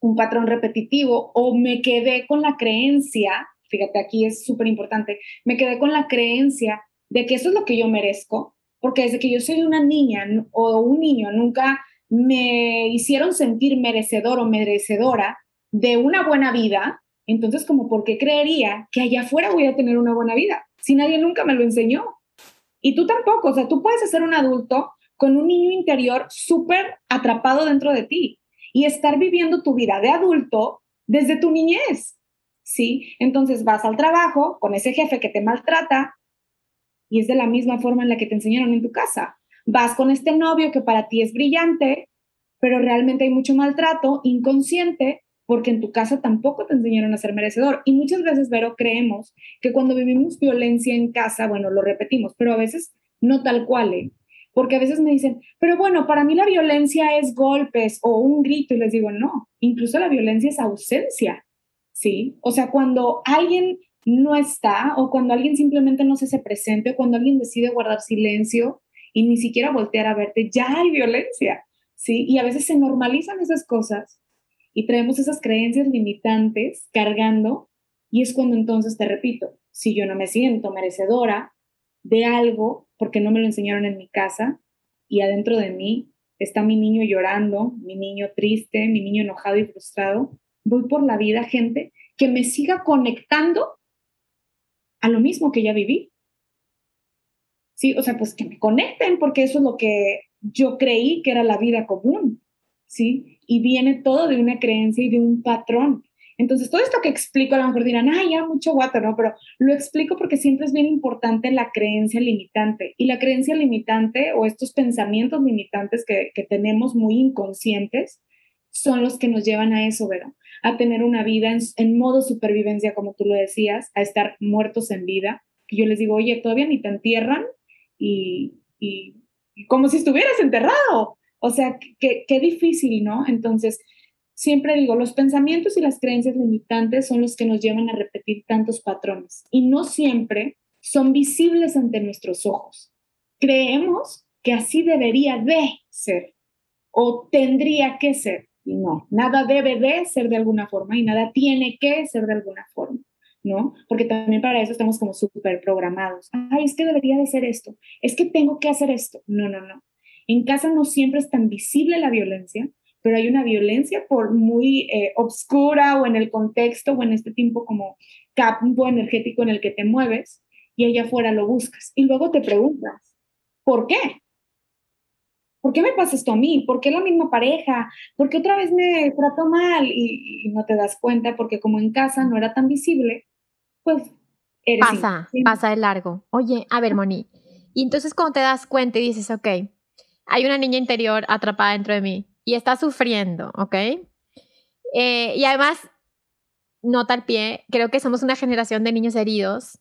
un patrón repetitivo o me quedé con la creencia, fíjate, aquí es súper importante, me quedé con la creencia de que eso es lo que yo merezco, porque desde que yo soy una niña o un niño nunca me hicieron sentir merecedor o merecedora de una buena vida, entonces como por qué creería que allá afuera voy a tener una buena vida si nadie nunca me lo enseñó. Y tú tampoco, o sea, tú puedes ser un adulto con un niño interior súper atrapado dentro de ti y estar viviendo tu vida de adulto desde tu niñez. ¿Sí? Entonces vas al trabajo con ese jefe que te maltrata y es de la misma forma en la que te enseñaron en tu casa. Vas con este novio que para ti es brillante, pero realmente hay mucho maltrato inconsciente porque en tu casa tampoco te enseñaron a ser merecedor. Y muchas veces, Vero, creemos que cuando vivimos violencia en casa, bueno, lo repetimos, pero a veces no tal cual, ¿eh? Porque a veces me dicen, pero bueno, para mí la violencia es golpes o un grito y les digo, no, incluso la violencia es ausencia, ¿sí? O sea, cuando alguien no está o cuando alguien simplemente no se hace presente o cuando alguien decide guardar silencio y ni siquiera voltear a verte, ya hay violencia, ¿sí? Y a veces se normalizan esas cosas y traemos esas creencias limitantes cargando y es cuando entonces te repito, si yo no me siento merecedora de algo porque no me lo enseñaron en mi casa y adentro de mí está mi niño llorando, mi niño triste, mi niño enojado y frustrado, voy por la vida, gente, que me siga conectando a lo mismo que ya viví. Sí, o sea, pues que me conecten porque eso es lo que yo creí que era la vida común, ¿sí? Y viene todo de una creencia y de un patrón. Entonces, todo esto que explico, a lo mejor dirán, ah, ya mucho guato, ¿no? Pero lo explico porque siempre es bien importante la creencia limitante. Y la creencia limitante o estos pensamientos limitantes que, que tenemos muy inconscientes son los que nos llevan a eso, ¿verdad? A tener una vida en, modo supervivencia, como tú lo decías, a estar muertos en vida. Que yo les digo, oye, todavía ni te entierran y, y como si estuvieras enterrado. O sea, qué difícil, ¿no? Entonces, Siempre digo, los pensamientos y las creencias limitantes son los que nos llevan a repetir tantos patrones y no siempre son visibles ante nuestros ojos. Creemos que así debería de ser o tendría que ser. No, nada debe de ser de alguna forma y nada tiene que ser de alguna forma, ¿no? Porque también para eso estamos como súper programados. Ay, es que debería de ser esto, es que tengo que hacer esto. No, no, no. En casa no siempre es tan visible la violencia, pero hay una violencia por muy eh, obscura o en el contexto o en este tiempo como campo energético en el que te mueves y allá afuera lo buscas. Y luego te preguntas, ¿por qué? ¿Por qué me pasa esto a mí? ¿Por qué la misma pareja? ¿Por qué otra vez me trato mal? Y, no te das cuenta porque como en casa no era tan visible, pues eres Pasa, pasa de largo. Oye, a ver, Moni. Y entonces cuando te das cuenta y dices, ok, hay una niña interior atrapada dentro de mí y está sufriendo, ¿ok? Eh, y además, nota al pie, creo que somos una generación de niños heridos.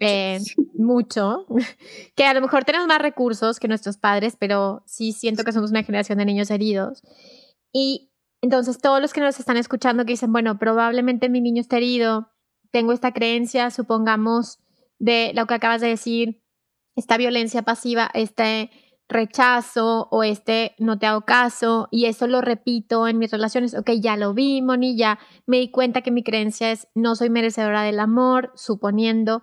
Eh, mucho. (laughs) que a lo mejor tenemos más recursos que nuestros padres, pero sí siento que somos una generación de niños heridos. Y entonces todos los que nos están escuchando que dicen, bueno, probablemente mi niño está herido, tengo esta creencia, supongamos, de lo que acabas de decir, esta violencia pasiva, este rechazo o este no te hago caso y eso lo repito en mis relaciones, ok, ya lo vi, Moni, ya me di cuenta que mi creencia es no soy merecedora del amor, suponiendo.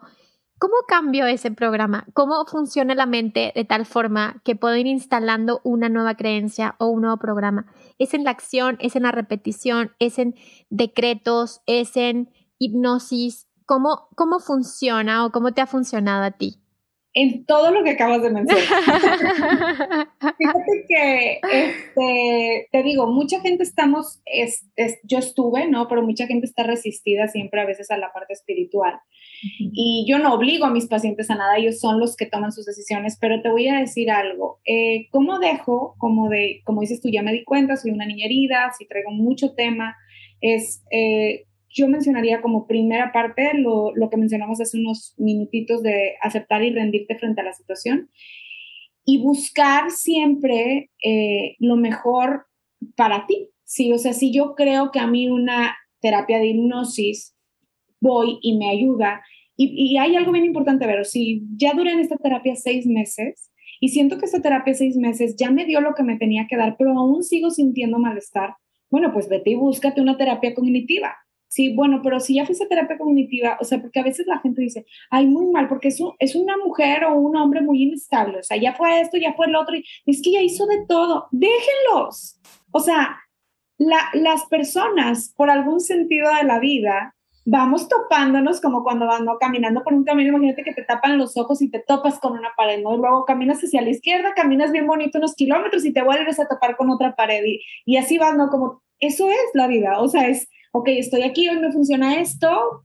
¿Cómo cambio ese programa? ¿Cómo funciona la mente de tal forma que puedo ir instalando una nueva creencia o un nuevo programa? ¿Es en la acción? ¿Es en la repetición? ¿Es en decretos? ¿Es en hipnosis? ¿Cómo, cómo funciona o cómo te ha funcionado a ti? En todo lo que acabas de mencionar. (laughs) Fíjate que, este, te digo, mucha gente estamos, es, yo estuve, ¿no? Pero mucha gente está resistida siempre a veces a la parte espiritual. Y yo no obligo a mis pacientes a nada, ellos son los que toman sus decisiones, pero te voy a decir algo. Eh, ¿Cómo dejo, como, de, como dices tú, ya me di cuenta, soy una niña herida, si traigo mucho tema, es eh, yo mencionaría como primera parte lo, que mencionamos hace unos minutitos de aceptar y rendirte frente a la situación y buscar siempre eh, lo mejor para ti. Sí, o sea, si yo creo que a mí una terapia de hipnosis voy y me ayuda, y, y hay algo bien importante, pero si ya duré en esta terapia seis meses y siento que esta terapia seis meses ya me dio lo que me tenía que dar, pero aún sigo sintiendo malestar, bueno, pues vete y búscate una terapia cognitiva Sí, bueno, pero si ya fuiste terapia cognitiva, o sea, porque a veces la gente dice, ay, muy mal, porque es, es una mujer o un hombre muy inestable, o sea, ya fue esto, ya fue el otro, y es que ya hizo de todo, déjenlos. O sea, las personas, por algún sentido de la vida, vamos topándonos como cuando van caminando por un camino, imagínate que te tapan los ojos y te topas con una pared, ¿no? Y luego caminas hacia la izquierda, caminas bien bonito unos kilómetros y te vuelves a topar con otra pared y, y así vas, ¿no? Como eso es la vida, o sea, es ok, estoy aquí, hoy me funciona esto,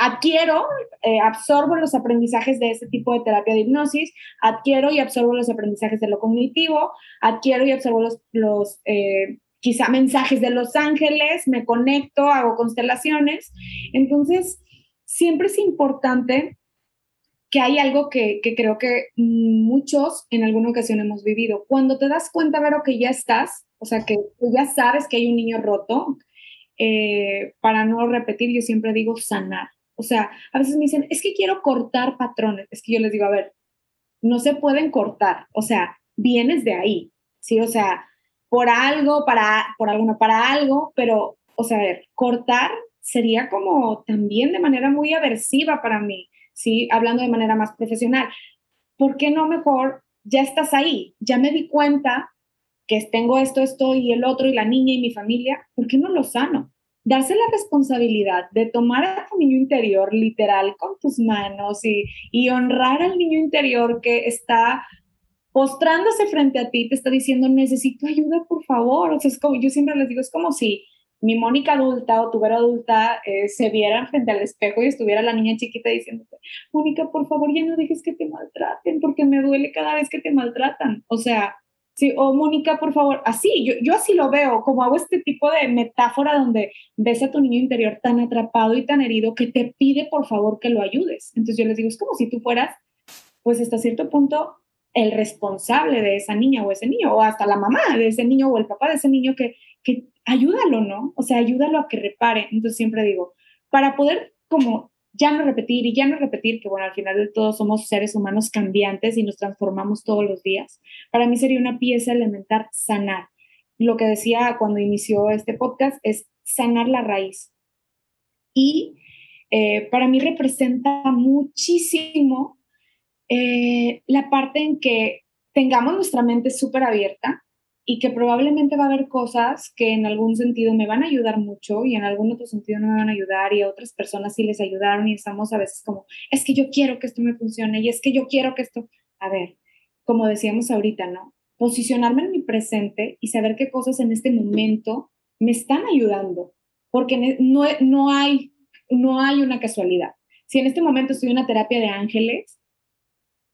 adquiero, eh, absorbo los aprendizajes de este tipo de terapia de hipnosis, adquiero y absorbo los aprendizajes de lo cognitivo, adquiero y absorbo los, los eh, quizá mensajes de los ángeles, me conecto, hago constelaciones. Entonces, siempre es importante que hay algo que, que creo que muchos en alguna ocasión hemos vivido. Cuando te das cuenta, Vero, que ya estás, o sea, que ya sabes que hay un niño roto, eh, para no repetir, yo siempre digo sanar. O sea, a veces me dicen, es que quiero cortar patrones. Es que yo les digo, a ver, no se pueden cortar. O sea, vienes de ahí, ¿sí? O sea, por algo, para, por alguno, para algo, pero, o sea, a ver, cortar sería como también de manera muy aversiva para mí, ¿sí? Hablando de manera más profesional. ¿Por qué no mejor ya estás ahí? Ya me di cuenta que tengo esto, esto y el otro y la niña y mi familia, ¿por qué no lo sano? darse la responsabilidad de tomar a tu niño interior literal con tus manos y, y honrar al niño interior que está postrándose frente a ti, te está diciendo, necesito ayuda, por favor. O sea, es como, yo siempre les digo, es como si mi Mónica adulta o tu Vera adulta eh, se vieran frente al espejo y estuviera la niña chiquita diciéndote, Mónica, por favor, ya no dejes que te maltraten porque me duele cada vez que te maltratan. O sea, sí, o Mónica, por favor, así, yo, yo así lo veo, como hago este tipo de metáfora donde ves a tu niño interior tan atrapado y tan herido que te pide, por favor, que lo ayudes. Entonces yo les digo, es como si tú fueras, pues hasta cierto punto, el responsable de esa niña o ese niño, o hasta la mamá de ese niño o el papá de ese niño que, que ayúdalo, ¿no? O sea, ayúdalo a que repare. Entonces siempre digo, para poder como ya no repetir y ya no repetir, que bueno, al final de todo somos seres humanos cambiantes y nos transformamos todos los días, para mí sería una pieza elemental sanar. Lo que decía cuando inició este podcast es sanar la raíz. Y eh, para mí representa muchísimo eh, la parte en que tengamos nuestra mente súper abierta y que probablemente va a haber cosas que en algún sentido me van a ayudar mucho y en algún otro sentido no me van a ayudar y a otras personas sí les ayudaron y estamos a veces como, es que yo quiero que esto me funcione y es que yo quiero que esto, a ver, como decíamos ahorita, ¿no? Posicionarme en mi presente y saber qué cosas en este momento me están ayudando, porque no, no, hay, no hay una casualidad. Si en este momento estoy en una terapia de ángeles,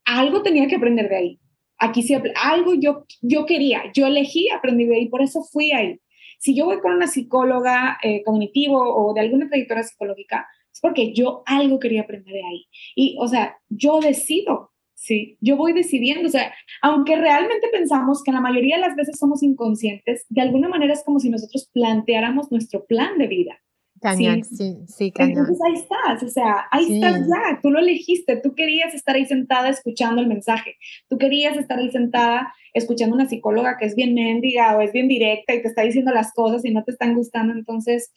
algo tenía que aprender de ahí. Aquí sí, algo yo, yo quería, yo elegí de ahí, por eso fui ahí. Si yo voy con una psicóloga eh, cognitivo o de alguna trayectoria psicológica, es porque yo algo quería aprender de ahí. Y, o sea, yo decido, ¿sí? Yo voy decidiendo, o sea, aunque realmente pensamos que la mayoría de las veces somos inconscientes, de alguna manera es como si nosotros planteáramos nuestro plan de vida. Cañón, sí, sí, cañón. Entonces ahí estás, o sea, ahí estás ya, tú lo elegiste, tú querías estar ahí sentada escuchando el mensaje, tú querías estar ahí sentada escuchando una psicóloga que es bien mendiga o es bien directa y te está diciendo las cosas y no te están gustando, entonces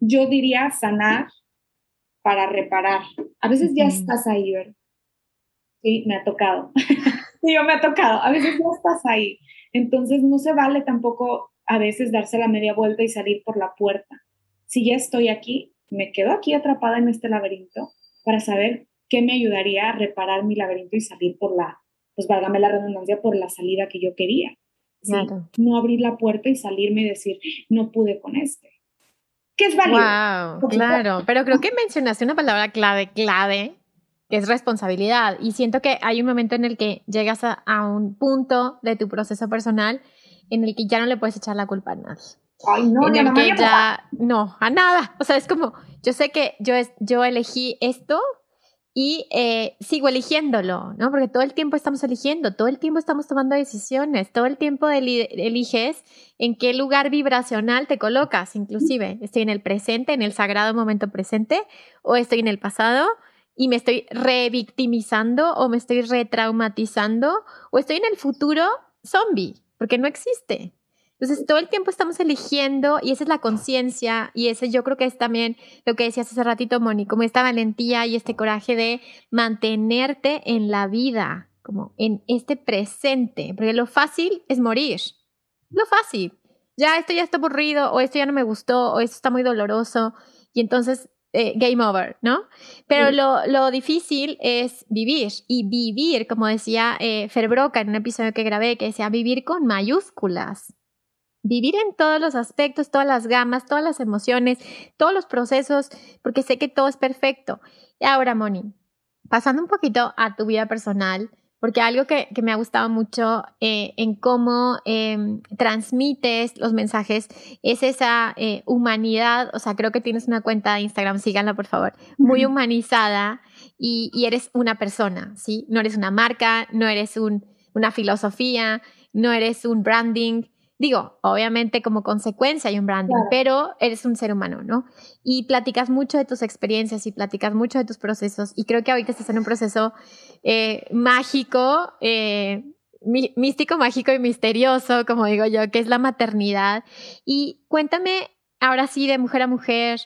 yo diría sanar para reparar. A veces ya estás ahí, ¿verdad? Sí, me ha tocado. (laughs) sí, yo me ha tocado. A veces ya estás ahí. Entonces no se vale tampoco a veces darse la media vuelta y salir por la puerta si ya estoy aquí, me quedo aquí atrapada en este laberinto para saber qué me ayudaría a reparar mi laberinto y salir por la, pues válgame la redundancia, por la salida que yo quería. No abrir la puerta y salirme y decir, no pude con este. ¿Qué es válido? Wow, claro, pero creo que mencionaste una palabra clave, clave, que es responsabilidad. Y siento que hay un momento en el que llegas a, a un punto de tu proceso personal en el que ya no le puedes echar la culpa a nadie. Ay, no, en el que ya, no, a nada. O sea, es como, yo sé que yo, yo elegí esto y eh, sigo eligiéndolo, ¿no? Porque todo el tiempo estamos eligiendo, todo el tiempo estamos tomando decisiones, todo el tiempo eliges en qué lugar vibracional te colocas, inclusive. Estoy en el presente, en el sagrado momento presente, o estoy en el pasado y me estoy revictimizando o me estoy retraumatizando, o estoy en el futuro zombie, porque no existe. Entonces, todo el tiempo estamos eligiendo y esa es la conciencia y ese yo creo que es también lo que decías hace ratito, Moni, como esta valentía y este coraje de mantenerte en la vida, como en este presente, porque lo fácil es morir, lo fácil. Ya esto ya está aburrido o esto ya no me gustó o esto está muy doloroso y entonces eh, game over, ¿no? Pero lo, lo, difícil es vivir y vivir, como decía eh, Ferbroca en un episodio que grabé, que decía vivir con mayúsculas vivir en todos los aspectos, todas las gamas, todas las emociones, todos los procesos, porque sé que todo es perfecto. Y ahora, Moni, pasando un poquito a tu vida personal, porque algo que, me ha gustado mucho eh, en cómo em, transmites los mensajes es esa eh, humanidad, o sea, creo que tienes una cuenta de Instagram, síganla por favor, muy humanizada y, y, eres una persona, ¿sí? No eres una marca, no eres un, una filosofía, no eres un branding, Digo, obviamente como consecuencia hay un branding, pero eres un ser humano, ¿no? Y platicas mucho de tus experiencias y platicas mucho de tus procesos. Y creo que ahorita estás en un proceso eh, mágico, eh, místico, mágico y misterioso, como digo yo, que es la maternidad. Y cuéntame ahora sí de mujer a mujer,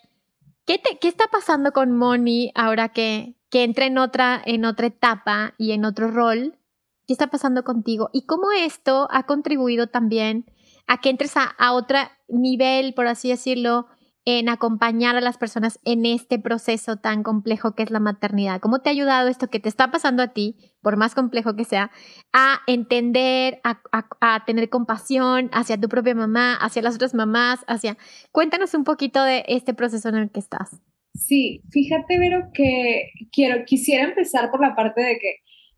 ¿qué, te, qué está pasando con Moni ahora que, que entra en otra, en otra etapa y en otro rol? ¿Qué está pasando contigo? Y cómo esto ha contribuido también a que entres a, otro nivel, por así decirlo, en acompañar a las personas en este proceso tan complejo que es la maternidad? ¿Cómo te ha ayudado esto que te está pasando a ti, por más complejo que sea, a entender, a, tener compasión hacia tu propia mamá, hacia las otras mamás, hacia... Cuéntanos un poquito de este proceso en el que estás. Sí, fíjate, Vero, que quiero, quisiera empezar por la parte de que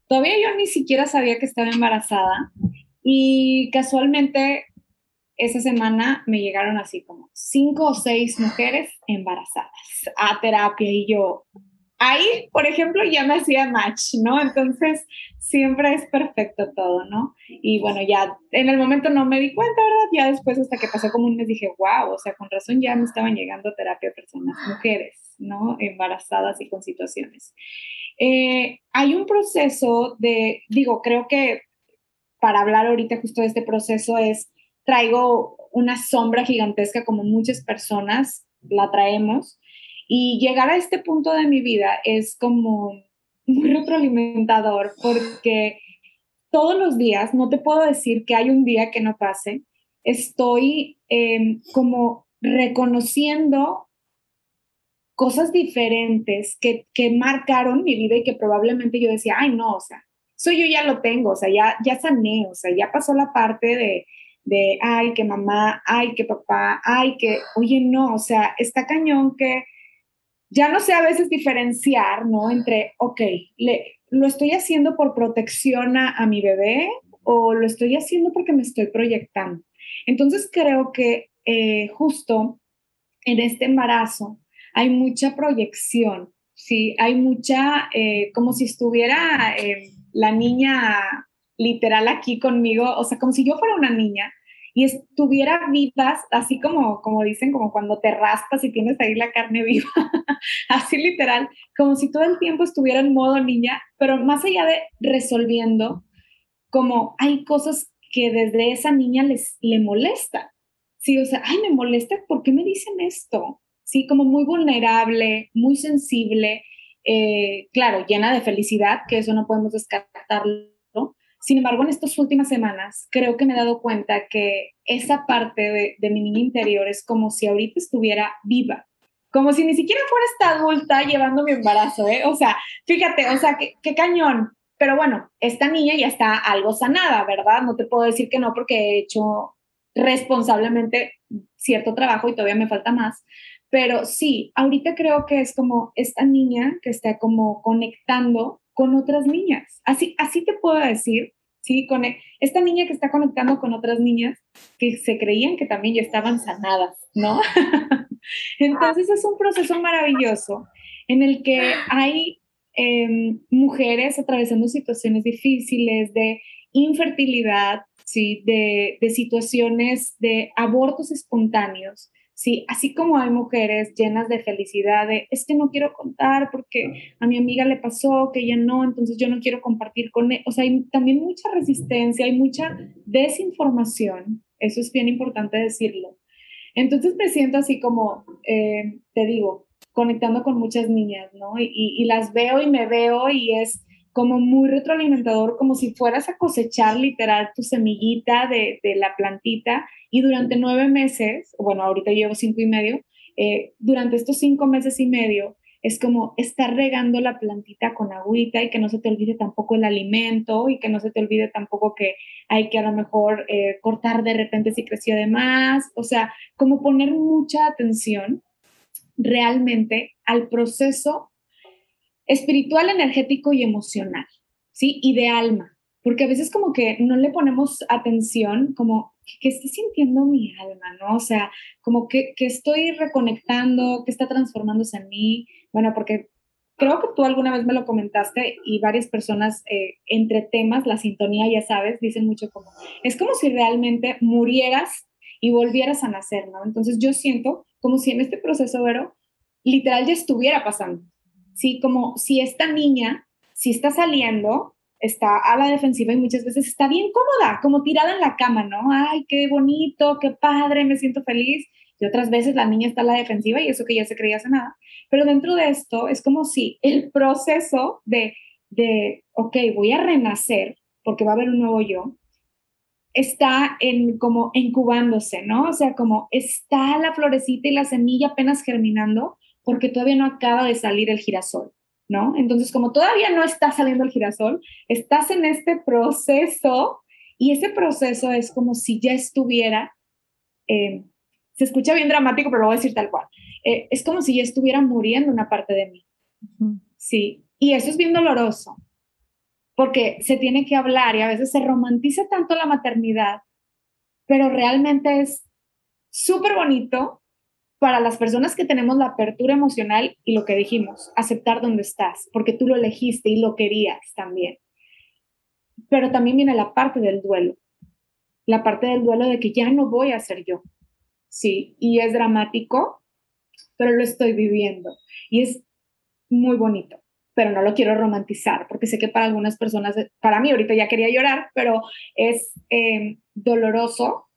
todavía yo ni siquiera sabía que estaba embarazada y casualmente esa semana me llegaron así como cinco o seis mujeres embarazadas a terapia y yo, ahí, por ejemplo, ya me hacía match, ¿no? Entonces, siempre es perfecto todo, ¿no? Y bueno, ya en el momento no me di cuenta, ¿verdad? Ya después, hasta que pasó como un mes, dije, wow, o sea, con razón ya me estaban llegando a terapia personas, mujeres, ¿no? Embarazadas y con situaciones. Eh, hay un proceso de, digo, creo que para hablar ahorita justo de este proceso es traigo una sombra gigantesca como muchas personas la traemos. Y llegar a este punto de mi vida es como muy retroalimentador porque todos los días, no te puedo decir que hay un día que no pase, estoy em, como reconociendo cosas diferentes que, que marcaron mi vida y que probablemente yo decía, ay no, o sea, eso yo ya lo tengo, o sea, ya, ya sané, o sea, ya pasó la parte de, de, ay, que mamá, ay, que papá, ay, que, oye, no, o sea, está cañón que ya no sé a veces diferenciar, ¿no? Entre, ok, le, lo estoy haciendo por protección a, mi bebé o lo estoy haciendo porque me estoy proyectando. Entonces creo que eh, justo en este embarazo hay mucha proyección, ¿sí? Hay mucha, eh, como si estuviera eh, la niña literal aquí conmigo, o sea, como si yo fuera una niña y estuviera vivas, así como, como dicen, como cuando te raspas y tienes ahí la carne (laughs) viva, así literal, como si todo el tiempo estuviera en modo niña, pero más allá de resolviendo, como hay cosas que desde esa niña les le molesta. Sí, o sea, ay, me molesta, ¿por qué me dicen esto? Sí, como muy vulnerable, muy sensible, eh, claro, llena de felicidad, que eso no podemos descartarlo, sin embargo, en estas últimas semanas creo que me he dado cuenta que esa parte de, mi niña interior es como si ahorita estuviera viva, como si ni siquiera fuera esta adulta llevando mi embarazo, ¿eh? O sea, fíjate, o sea, qué, cañón. Pero bueno, esta niña ya está algo sanada, ¿verdad? No te puedo decir que no porque he hecho responsablemente cierto trabajo y todavía me falta más. Pero sí, ahorita creo que es como esta niña que está como conectando con otras niñas. Así, así te puedo decir, ¿sí? Con e, esta niña que está conectando con otras niñas que se creían que también ya estaban sanadas, ¿no? (laughs) Entonces es un proceso maravilloso en el que hay em, mujeres atravesando situaciones difíciles de infertilidad, ¿sí? de, de situaciones de abortos espontáneos, Sí, así como hay mujeres llenas de felicidad, de es que no quiero contar porque a mi amiga le pasó, que ella no, entonces yo no quiero compartir con él. O sea, hay también mucha resistencia, hay mucha desinformación, eso es bien importante decirlo. Entonces me siento así como, eh, te digo, conectando con muchas niñas, ¿no? Y, y las veo y me veo y es como muy retroalimentador, como si fueras a cosechar literal tu semillita de, de la plantita. Y durante nueve meses, bueno, ahorita llevo cinco y medio, eh, durante estos cinco meses y medio es como estar regando la plantita con agüita y que no se te olvide tampoco el alimento y que no se te olvide tampoco que hay que a lo mejor eh, cortar de repente si creció de más, o sea, como poner mucha atención realmente al proceso espiritual, energético y emocional, ¿sí? Y de alma, porque a veces como que no le ponemos atención, como, ¿qué está sintiendo mi alma, no? O sea, como que, que estoy reconectando, que está transformándose en mí, bueno, porque creo que tú alguna vez me lo comentaste y varias personas eh, entre temas, la sintonía, ya sabes, dicen mucho como, es como si realmente murieras y volvieras a nacer, ¿no? Entonces yo siento como si en este proceso, Vero, literal ya estuviera pasando. ¿Sí? Como si esta niña, si está saliendo, está a la defensiva y muchas veces está bien cómoda, como tirada en la cama, ¿no? Ay, qué bonito, qué padre, me siento feliz. Y otras veces la niña está a la defensiva y eso que ya se creía hace nada. Pero dentro de esto es como si el proceso de, de, ok, voy a renacer porque va a haber un nuevo yo, está en como incubándose, ¿no? O sea, como está la florecita y la semilla apenas germinando porque todavía no acaba de salir el girasol, ¿no? Entonces, como todavía no está saliendo el girasol, estás en este proceso y ese proceso es como si ya estuviera, eh, se escucha bien dramático, pero lo voy a decir tal cual, eh, es como si ya estuviera muriendo una parte de mí, ¿sí? Y eso es bien doloroso, porque se tiene que hablar y a veces se romantiza tanto la maternidad, pero realmente es súper bonito para las personas que tenemos la apertura emocional y lo que dijimos, aceptar dónde estás, porque tú lo elegiste y lo querías también. Pero también viene la parte del duelo, la parte del duelo de que ya no voy a ser yo. Sí, y es dramático, pero lo estoy viviendo y es muy bonito pero no lo quiero romantizar, porque sé que para algunas personas, para mí ahorita ya quería llorar, pero es eh, doloroso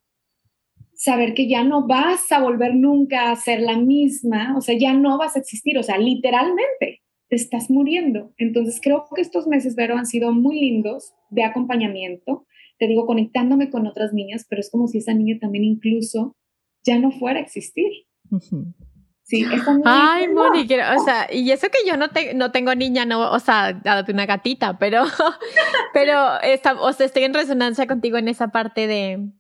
saber que ya no vas a volver nunca a ser la misma, o sea, ya no vas a existir, o sea, literalmente te estás muriendo. Entonces creo que estos meses, Vero, han sido muy lindos de acompañamiento, te digo, conectándome con otras niñas, pero es como si esa niña también incluso ya no fuera a existir. Sí, Ay, Moni, o sea, y eso que yo no, no tengo niña, no, o sea, adopté una gatita, pero, (laughs) pero está, o sea, estoy en resonancia contigo en esa parte de,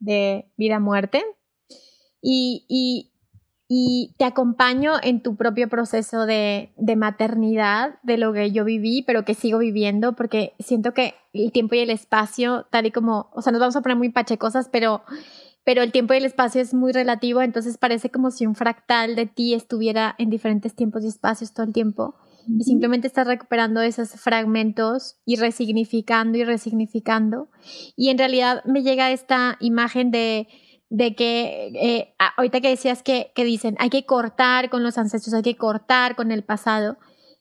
de vida-muerte. Y, y, te acompaño en tu propio proceso de, de maternidad, de lo que yo viví, pero que sigo viviendo, porque siento que el tiempo y el espacio, tal y como, o sea, nos vamos a poner muy pachecosas, pero pero el tiempo y el espacio es muy relativo, entonces parece como si un fractal de ti estuviera en diferentes tiempos y espacios todo el tiempo. Y simplemente estás recuperando esos fragmentos y resignificando y resignificando. Y en realidad me llega esta imagen de, de que, eh, ahorita que decías que, que dicen, hay que cortar con los ancestros, hay que cortar con el pasado.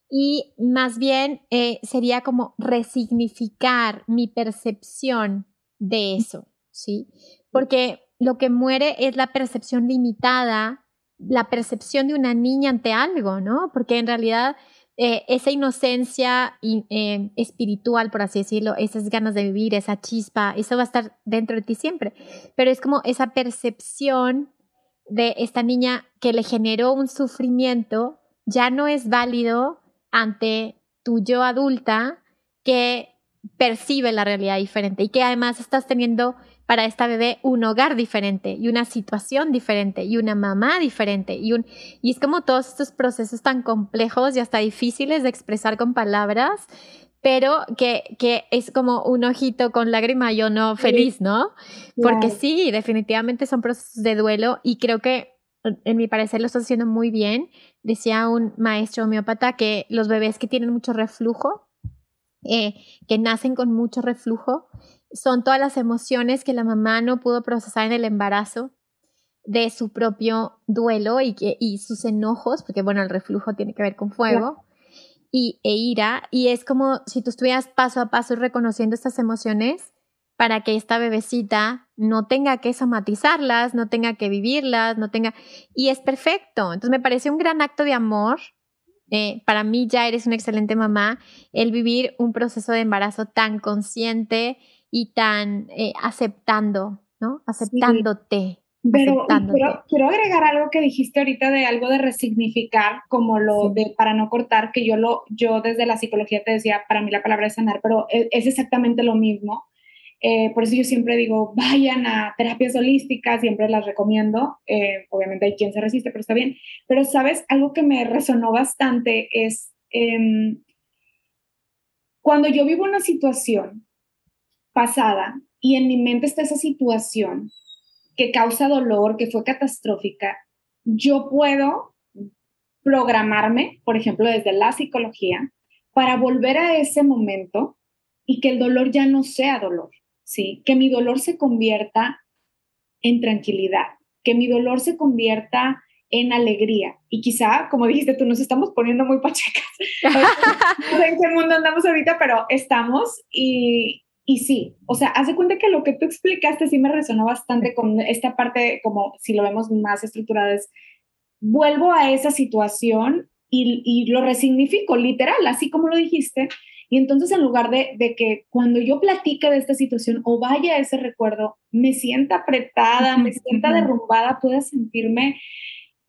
Y más bien eh, sería como resignificar mi percepción de eso, ¿sí? Porque lo que muere es la percepción limitada, la percepción de una niña ante algo, ¿no? Porque en realidad eh, esa inocencia eh, espiritual, por así decirlo, esas ganas de vivir, esa chispa, eso va a estar dentro de ti siempre. Pero es como esa percepción de esta niña que le generó un sufrimiento, ya no es válido ante tu yo adulta que percibe la realidad diferente y que además estás teniendo para esta bebé un hogar diferente y una situación diferente y una mamá diferente y un y es como todos estos procesos tan complejos y hasta difíciles de expresar con palabras pero que, que es como un ojito con lágrima y no feliz, ¿no? Porque sí, definitivamente son procesos de duelo y creo que en mi parecer lo estás haciendo muy bien. Decía un maestro homeópata que los bebés que tienen mucho reflujo, eh, que nacen con mucho reflujo, son todas las emociones que la mamá no pudo procesar en el embarazo de su propio duelo y, que, y sus enojos, porque bueno, el reflujo tiene que ver con fuego, y, e ira, y es como si tú estuvieras paso a paso reconociendo estas emociones para que esta bebecita no tenga que somatizarlas, no tenga que vivirlas, no tenga... Y es perfecto. Entonces me parece un gran acto de amor. Eh, para mí ya eres una excelente mamá, el vivir un proceso de embarazo tan consciente, y tan eh, aceptando, ¿no? Aceptándote. Pero, quiero agregar algo que dijiste ahorita de algo de resignificar, como lo de para no cortar, que yo lo, yo desde la psicología te decía, para mí la palabra es sanar, pero e, es, exactamente lo mismo. Eh, por eso yo siempre digo, vayan a terapias holísticas, siempre las recomiendo. Eh, obviamente hay quien se resiste, pero está bien. Pero, ¿sabes? Algo que me resonó bastante es em, cuando yo vivo una situación pasada y en mi mente está esa situación que causa dolor, que fue catastrófica, yo puedo programarme, por ejemplo, desde la psicología, para volver a ese momento y que el dolor ya no sea dolor, ¿sí? Que mi dolor se convierta en tranquilidad, que mi dolor se convierta en alegría. Y quizá, como dijiste, tú nos estamos poniendo muy pachecas. (laughs) (laughs) no sé en qué mundo andamos ahorita, pero estamos y, y sí, o sea, hace cuenta que lo que tú explicaste sí me resonó bastante con esta parte, como si lo vemos más estructurada, es vuelvo a esa situación y, y lo resignifico, literal, así como lo dijiste, Y entonces en lugar de, de, que cuando yo platique de esta situación o vaya a ese recuerdo, me sienta apretada, me sienta derrumbada, pueda sentirme,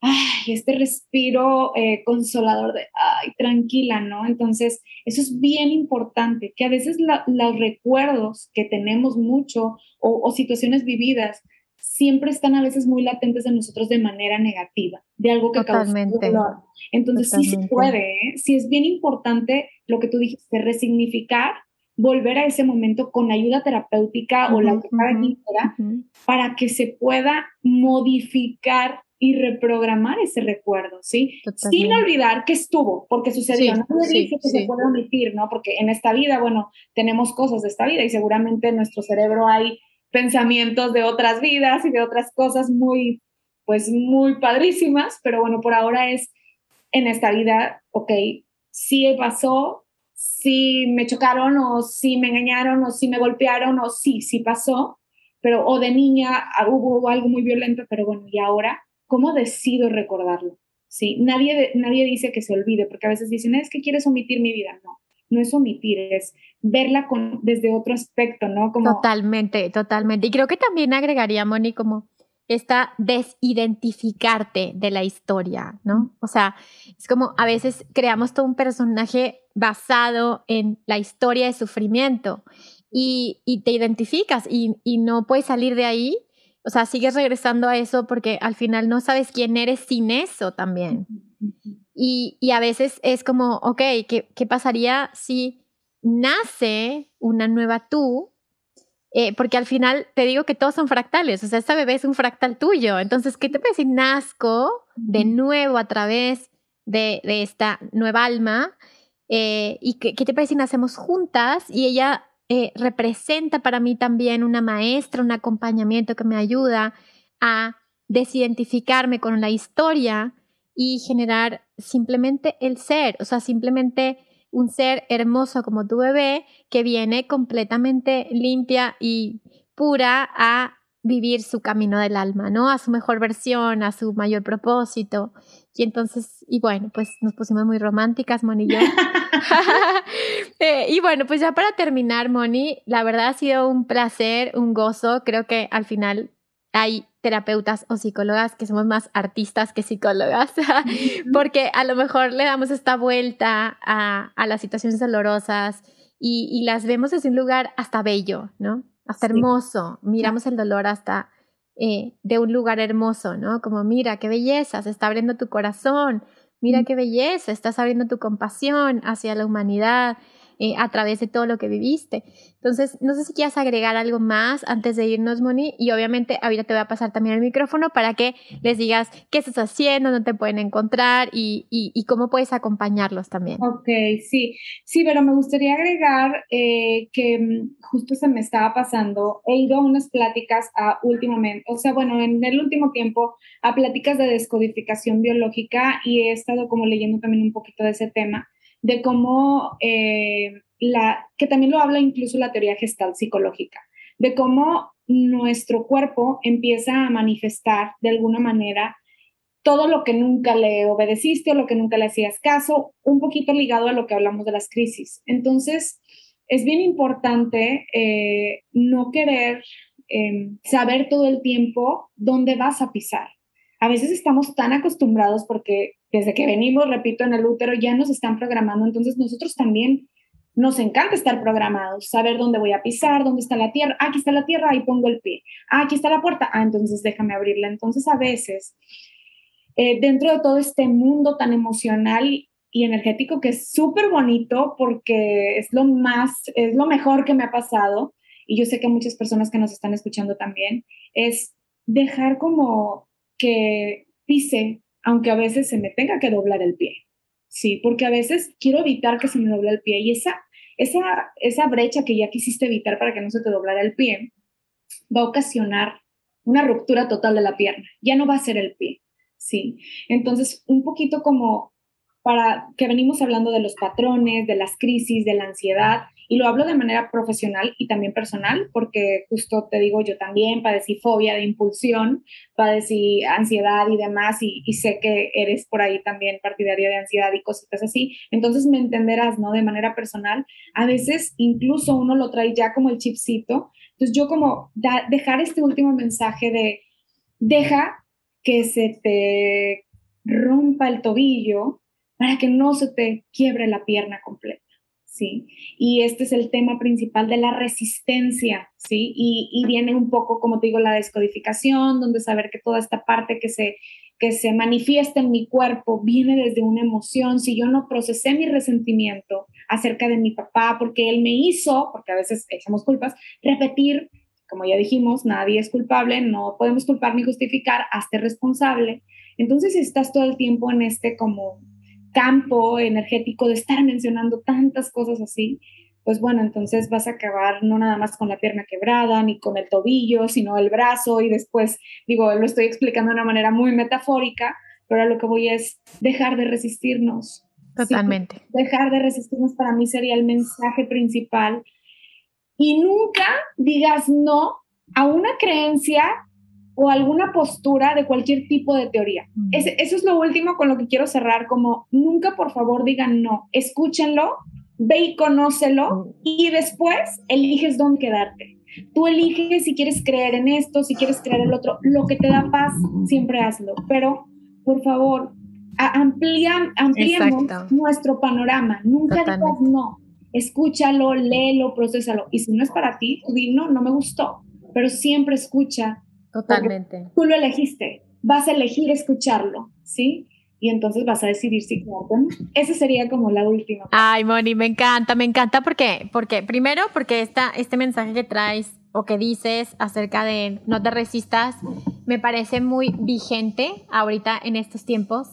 ay, este respiro eh, consolador de, ay, tranquila, ¿no? Entonces, eso es bien importante, que a veces los recuerdos que tenemos mucho o, o situaciones vividas siempre están a veces muy latentes en nosotros de manera negativa, de algo que Totalmente. causa dolor. Entonces sí se puede, ¿eh? sí es bien importante lo que tú dijiste, resignificar, volver a ese momento con ayuda terapéutica o la que cada quien quiera, para que se pueda modificar y reprogramar ese recuerdo, ¿sí? Sin olvidar que estuvo, porque sucedió. no me dice que se puede omitir, ¿no? Porque en esta vida, bueno, tenemos cosas de esta vida y seguramente en nuestro cerebro hay pensamientos de otras vidas y de otras cosas muy, pues muy padrísimas, pero bueno, por ahora es en esta vida, ok, sí pasó, sí me chocaron o sí me engañaron o sí me golpearon o sí, sí pasó, pero o de niña hubo algo muy violento, pero bueno, y ahora, ¿cómo decido recordarlo? Sí, nadie, nadie dice que se olvide, porque a veces dicen, es que quieres omitir mi vida. No, no es omitir, es verla con, desde otro aspecto, ¿no? Como... Totalmente, totalmente. Y creo que también agregaría, Moni, como esta desidentificarte de la historia, ¿no? O sea, es como a veces creamos todo un personaje basado en la historia de sufrimiento y, te identificas y, no puedes salir de ahí. O sea, sigues regresando a eso porque al final no sabes quién eres sin eso también. Y, y a veces es como, ok, ¿qué, ¿qué, pasaría si nace una nueva tú? Eh, porque al final te digo que todos son fractales, o sea, esta bebé es un fractal tuyo. Entonces, ¿qué te parece si nazco de nuevo a través de, de esta nueva alma? Eh, ¿Y qué, qué, te parece si nacemos juntas? Y ella eh, representa para mí también una maestra, un acompañamiento que me ayuda a desidentificarme con la historia y generar simplemente el ser, o sea, simplemente un ser hermoso como tu bebé que viene completamente limpia y pura a vivir su camino del alma, ¿no? A su mejor versión, a su mayor propósito. Y entonces, y bueno, pues nos pusimos muy románticas, Moni y yo. (laughs) (laughs) eh, y bueno, pues ya para terminar, Moni, la verdad ha sido un placer, un gozo. Creo que al final hay terapeutas o psicólogas que somos más artistas que psicólogas, (laughs) porque a lo mejor le damos esta vuelta a, a las situaciones dolorosas y, y, las vemos desde un lugar hasta bello, ¿no? Hasta sí. hermoso. Miramos el dolor hasta eh, de un lugar hermoso, ¿no? Como mira, qué belleza, se está abriendo tu corazón, mira qué belleza, estás abriendo tu compasión hacia la humanidad eh, a través de todo lo que viviste. Entonces, no sé si quieras agregar algo más antes de irnos, Moni, y obviamente ahorita te voy a pasar también el micrófono para que les digas qué estás haciendo, dónde te pueden encontrar y, y, y cómo puedes acompañarlos también. Ok, sí, sí, pero me gustaría agregar eh, que mm, justo se me estaba pasando, he ido a unas pláticas a últimamente, o sea, bueno, en el último tiempo, a pláticas de descodificación biológica y he estado como leyendo también un poquito de ese tema de cómo eh, la, que también lo habla incluso la teoría gestal psicológica, de cómo nuestro cuerpo empieza a manifestar de alguna manera todo lo que nunca le obedeciste o lo que nunca le hacías caso, un poquito ligado a lo que hablamos de las crisis. Entonces, es bien importante eh, no querer eh, saber todo el tiempo dónde vas a pisar. A veces estamos tan acostumbrados porque desde que venimos, repito, en el útero ya nos están programando, entonces nosotros también nos encanta estar programados, saber dónde voy a pisar, dónde está la tierra, ah, aquí está la tierra, ahí pongo el pie, ah, aquí está la puerta, ah, entonces déjame abrirla. Entonces a veces, eh, dentro de todo este mundo tan emocional y energético que es súper bonito porque es lo más, es lo mejor que me ha pasado, y yo sé que muchas personas que nos están escuchando también, es dejar como que pise aunque a veces se me tenga que doblar el pie. Sí, porque a veces quiero evitar que se me doble el pie y esa, esa, esa brecha que ya quisiste evitar para que no se te doblara el pie va a ocasionar una ruptura total de la pierna. Ya no va a ser el pie. Sí. Entonces, un poquito como para que venimos hablando de los patrones, de las crisis, de la ansiedad y lo hablo de manera profesional y también personal, porque justo te digo, yo también padecí fobia de impulsión, padecí ansiedad y demás, y, sé que eres por ahí también partidaria de ansiedad y cositas así. Entonces me entenderás, ¿no? De manera personal, a veces incluso uno lo trae ya como el chipcito. Entonces yo como dejar este último mensaje de, deja que se te rompa el tobillo para que no se te quiebre la pierna completa. Y este es el tema principal de la resistencia, ¿sí? Y, viene un poco, como te digo, la descodificación, donde saber que toda esta parte que se, que se manifiesta en mi cuerpo viene desde una emoción. Si yo no procesé mi resentimiento acerca de mi papá, porque él me hizo, porque a veces echamos culpas, repetir, como ya dijimos, nadie es culpable, no podemos culpar ni justificar, hazte responsable. Entonces, estás todo el tiempo en este como campo energético de estar mencionando tantas cosas así, pues bueno, entonces vas a acabar no nada más con la pierna quebrada, ni con el tobillo, sino el brazo y después, digo, lo estoy explicando de una manera muy metafórica, pero a lo que voy es dejar de resistirnos. Totalmente. dejar de resistirnos para mí sería el mensaje principal. Y nunca digas no a una creencia o alguna postura de cualquier tipo de teoría. eso es lo último con lo que quiero cerrar, como nunca por favor digan no, escúchenlo, ve y conócelo y después eliges dónde quedarte. Tú eliges si quieres creer en esto, si quieres creer en el otro, lo que te da paz, siempre hazlo, pero por favor, amplía, ampliemos nuestro panorama, nunca digas no, escúchalo, léelo, procesalo, y si no es para ti, tú di no, no me gustó, pero siempre escucha Totalmente. Tú lo elegiste, vas a elegir escucharlo, ¿sí? Y entonces vas a decidir si quedarte. Esa sería como la última. Ay, Moni, me encanta, me encanta porque, porque primero, porque esta, este mensaje que traes o que dices acerca de no te resistas, me parece muy vigente ahorita en estos tiempos,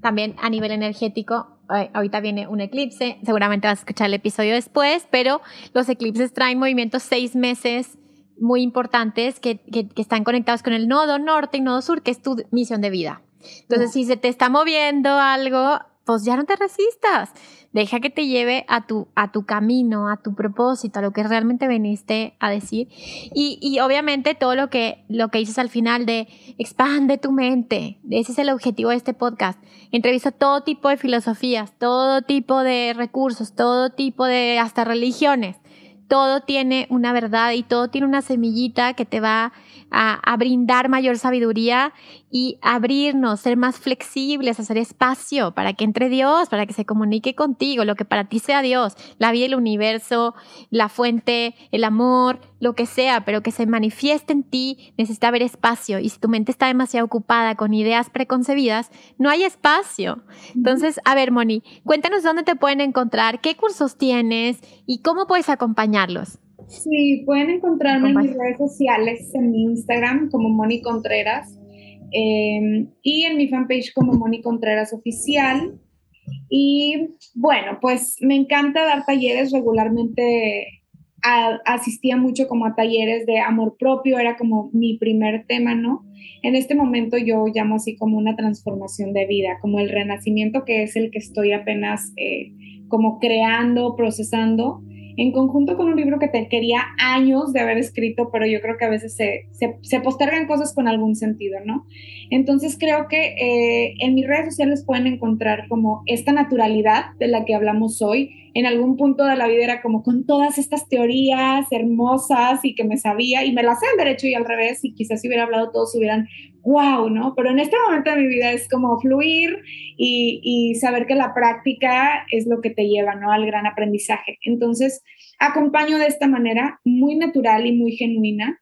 también a nivel energético. Ahorita viene un eclipse, seguramente vas a escuchar el episodio después, pero los eclipses traen movimientos seis meses muy importantes que, que, están conectados con el nodo norte y nodo sur, que es tu misión de vida. Entonces, si se te está moviendo algo, pues ya no te resistas. Deja que te lleve a tu, a tu camino, a tu propósito, a lo que realmente veniste a decir. Y, y obviamente todo lo que, lo que dices al final de expande tu mente. Ese es el objetivo de este podcast. Entrevista todo tipo de filosofías, todo tipo de recursos, todo tipo de hasta religiones todo tiene una verdad y todo tiene una semillita que te va a, brindar mayor sabiduría y abrirnos, ser más flexibles, hacer espacio para que entre Dios, para que se comunique contigo, lo que para ti sea Dios, la vida, el universo, la fuente, el amor, lo que sea, pero que se manifieste en ti, necesita haber espacio. Y si tu mente está demasiado ocupada con ideas preconcebidas, no hay espacio. Entonces, a ver, Moni, cuéntanos dónde te pueden encontrar, qué cursos tienes y cómo puedes acompañarlos. Sí, pueden encontrarme en mis redes sociales, en mi Instagram como Moni Contreras em, y en mi fanpage como Moni Contreras Oficial. Y bueno, pues me encanta dar talleres regularmente. asistía mucho como a talleres de amor propio, era como mi primer tema, ¿no? En este momento yo llamo así como una transformación de vida, como el renacimiento que es el que estoy apenas eh, como creando, procesando en conjunto con un libro que te quería años de haber escrito, pero yo creo que a veces se, se, postergan cosas con algún sentido, ¿no? Entonces creo que eh, en mis redes sociales pueden encontrar como esta naturalidad de la que hablamos hoy. En algún punto de la vida era como con todas estas teorías hermosas y que me sabía y me las sé al derecho y al revés y quizás si hubiera hablado todos hubieran wow, ¿no? Pero en este momento de mi vida es como fluir y, saber que la práctica es lo que te lleva, ¿no? Al gran aprendizaje. Entonces, acompaño de esta manera, muy natural y muy genuina,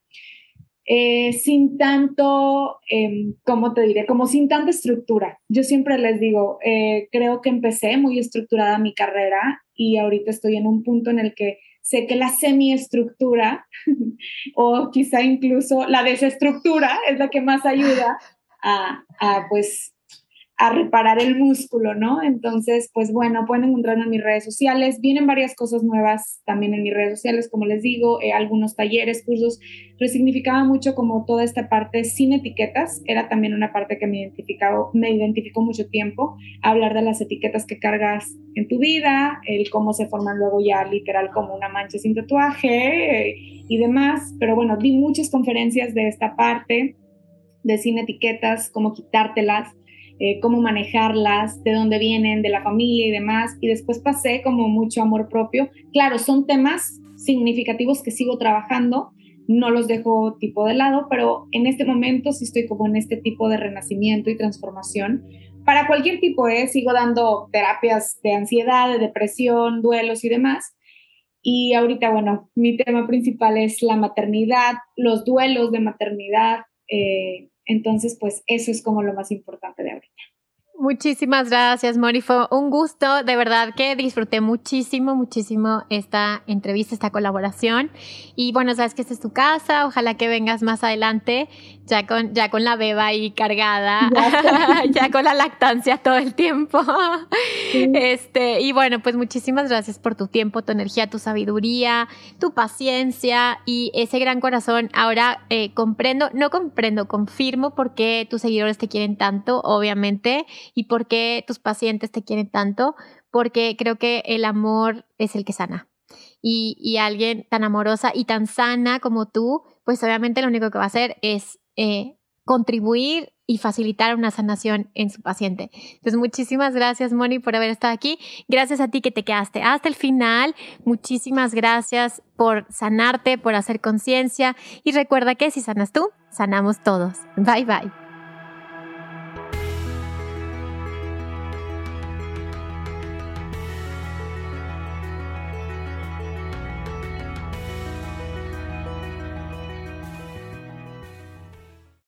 eh, sin tanto, em, ¿cómo te diré? Como sin tanta estructura. Yo siempre les digo, eh, creo que empecé muy estructurada mi carrera y ahorita estoy en un punto en el que sé que la semiestructura (laughs) o quizá incluso la desestructura es la que más ayuda a, pues a reparar el músculo, ¿no? Entonces, pues bueno, pueden encontrarme en mis redes sociales. Vienen varias cosas nuevas también en mis redes sociales, como les digo, eh, algunos talleres, cursos. Resignificaba mucho como toda esta parte sin etiquetas. Era también una parte que me, identificado, me identificó mucho tiempo. Hablar de las etiquetas que cargas en tu vida, el cómo se forman luego ya literal como una mancha sin tatuaje eh, y demás. Pero bueno, di muchas conferencias de esta parte de sin etiquetas, cómo quitártelas eh, cómo manejarlas, de dónde vienen, de la familia y demás. Y después pasé como mucho amor propio. Claro, son temas significativos que sigo trabajando, no los dejo tipo de lado, pero en este momento sí estoy como en este tipo de renacimiento y transformación. Para cualquier tipo, ¿eh? sigo dando terapias de ansiedad, de depresión, duelos y demás. Y ahorita, bueno, mi tema principal es la maternidad, los duelos de maternidad, eh, entonces, pues eso es como lo más importante de ahorita. Muchísimas gracias, Mori. Fue un gusto. De verdad que disfruté muchísimo, muchísimo esta entrevista, esta colaboración. Y bueno, sabes que esta es tu casa. Ojalá que vengas más adelante, ya con, ya con la beba ahí cargada, (laughs) ya con la lactancia todo el tiempo. Este, y bueno, pues muchísimas gracias por tu tiempo, tu energía, tu sabiduría, tu paciencia y ese gran corazón. Ahora eh, comprendo, no comprendo, confirmo por qué tus seguidores te quieren tanto, obviamente y por qué tus pacientes te quieren tanto, porque creo que el amor es el que sana. Y, alguien tan amorosa y tan sana como tú, pues obviamente lo único que va a hacer es eh, contribuir y facilitar una sanación en su paciente. Entonces, muchísimas gracias, Moni, por haber estado aquí. Gracias a ti que te quedaste hasta el final. Muchísimas gracias por sanarte, por hacer conciencia. Y recuerda que si sanas tú, sanamos todos. Bye, bye.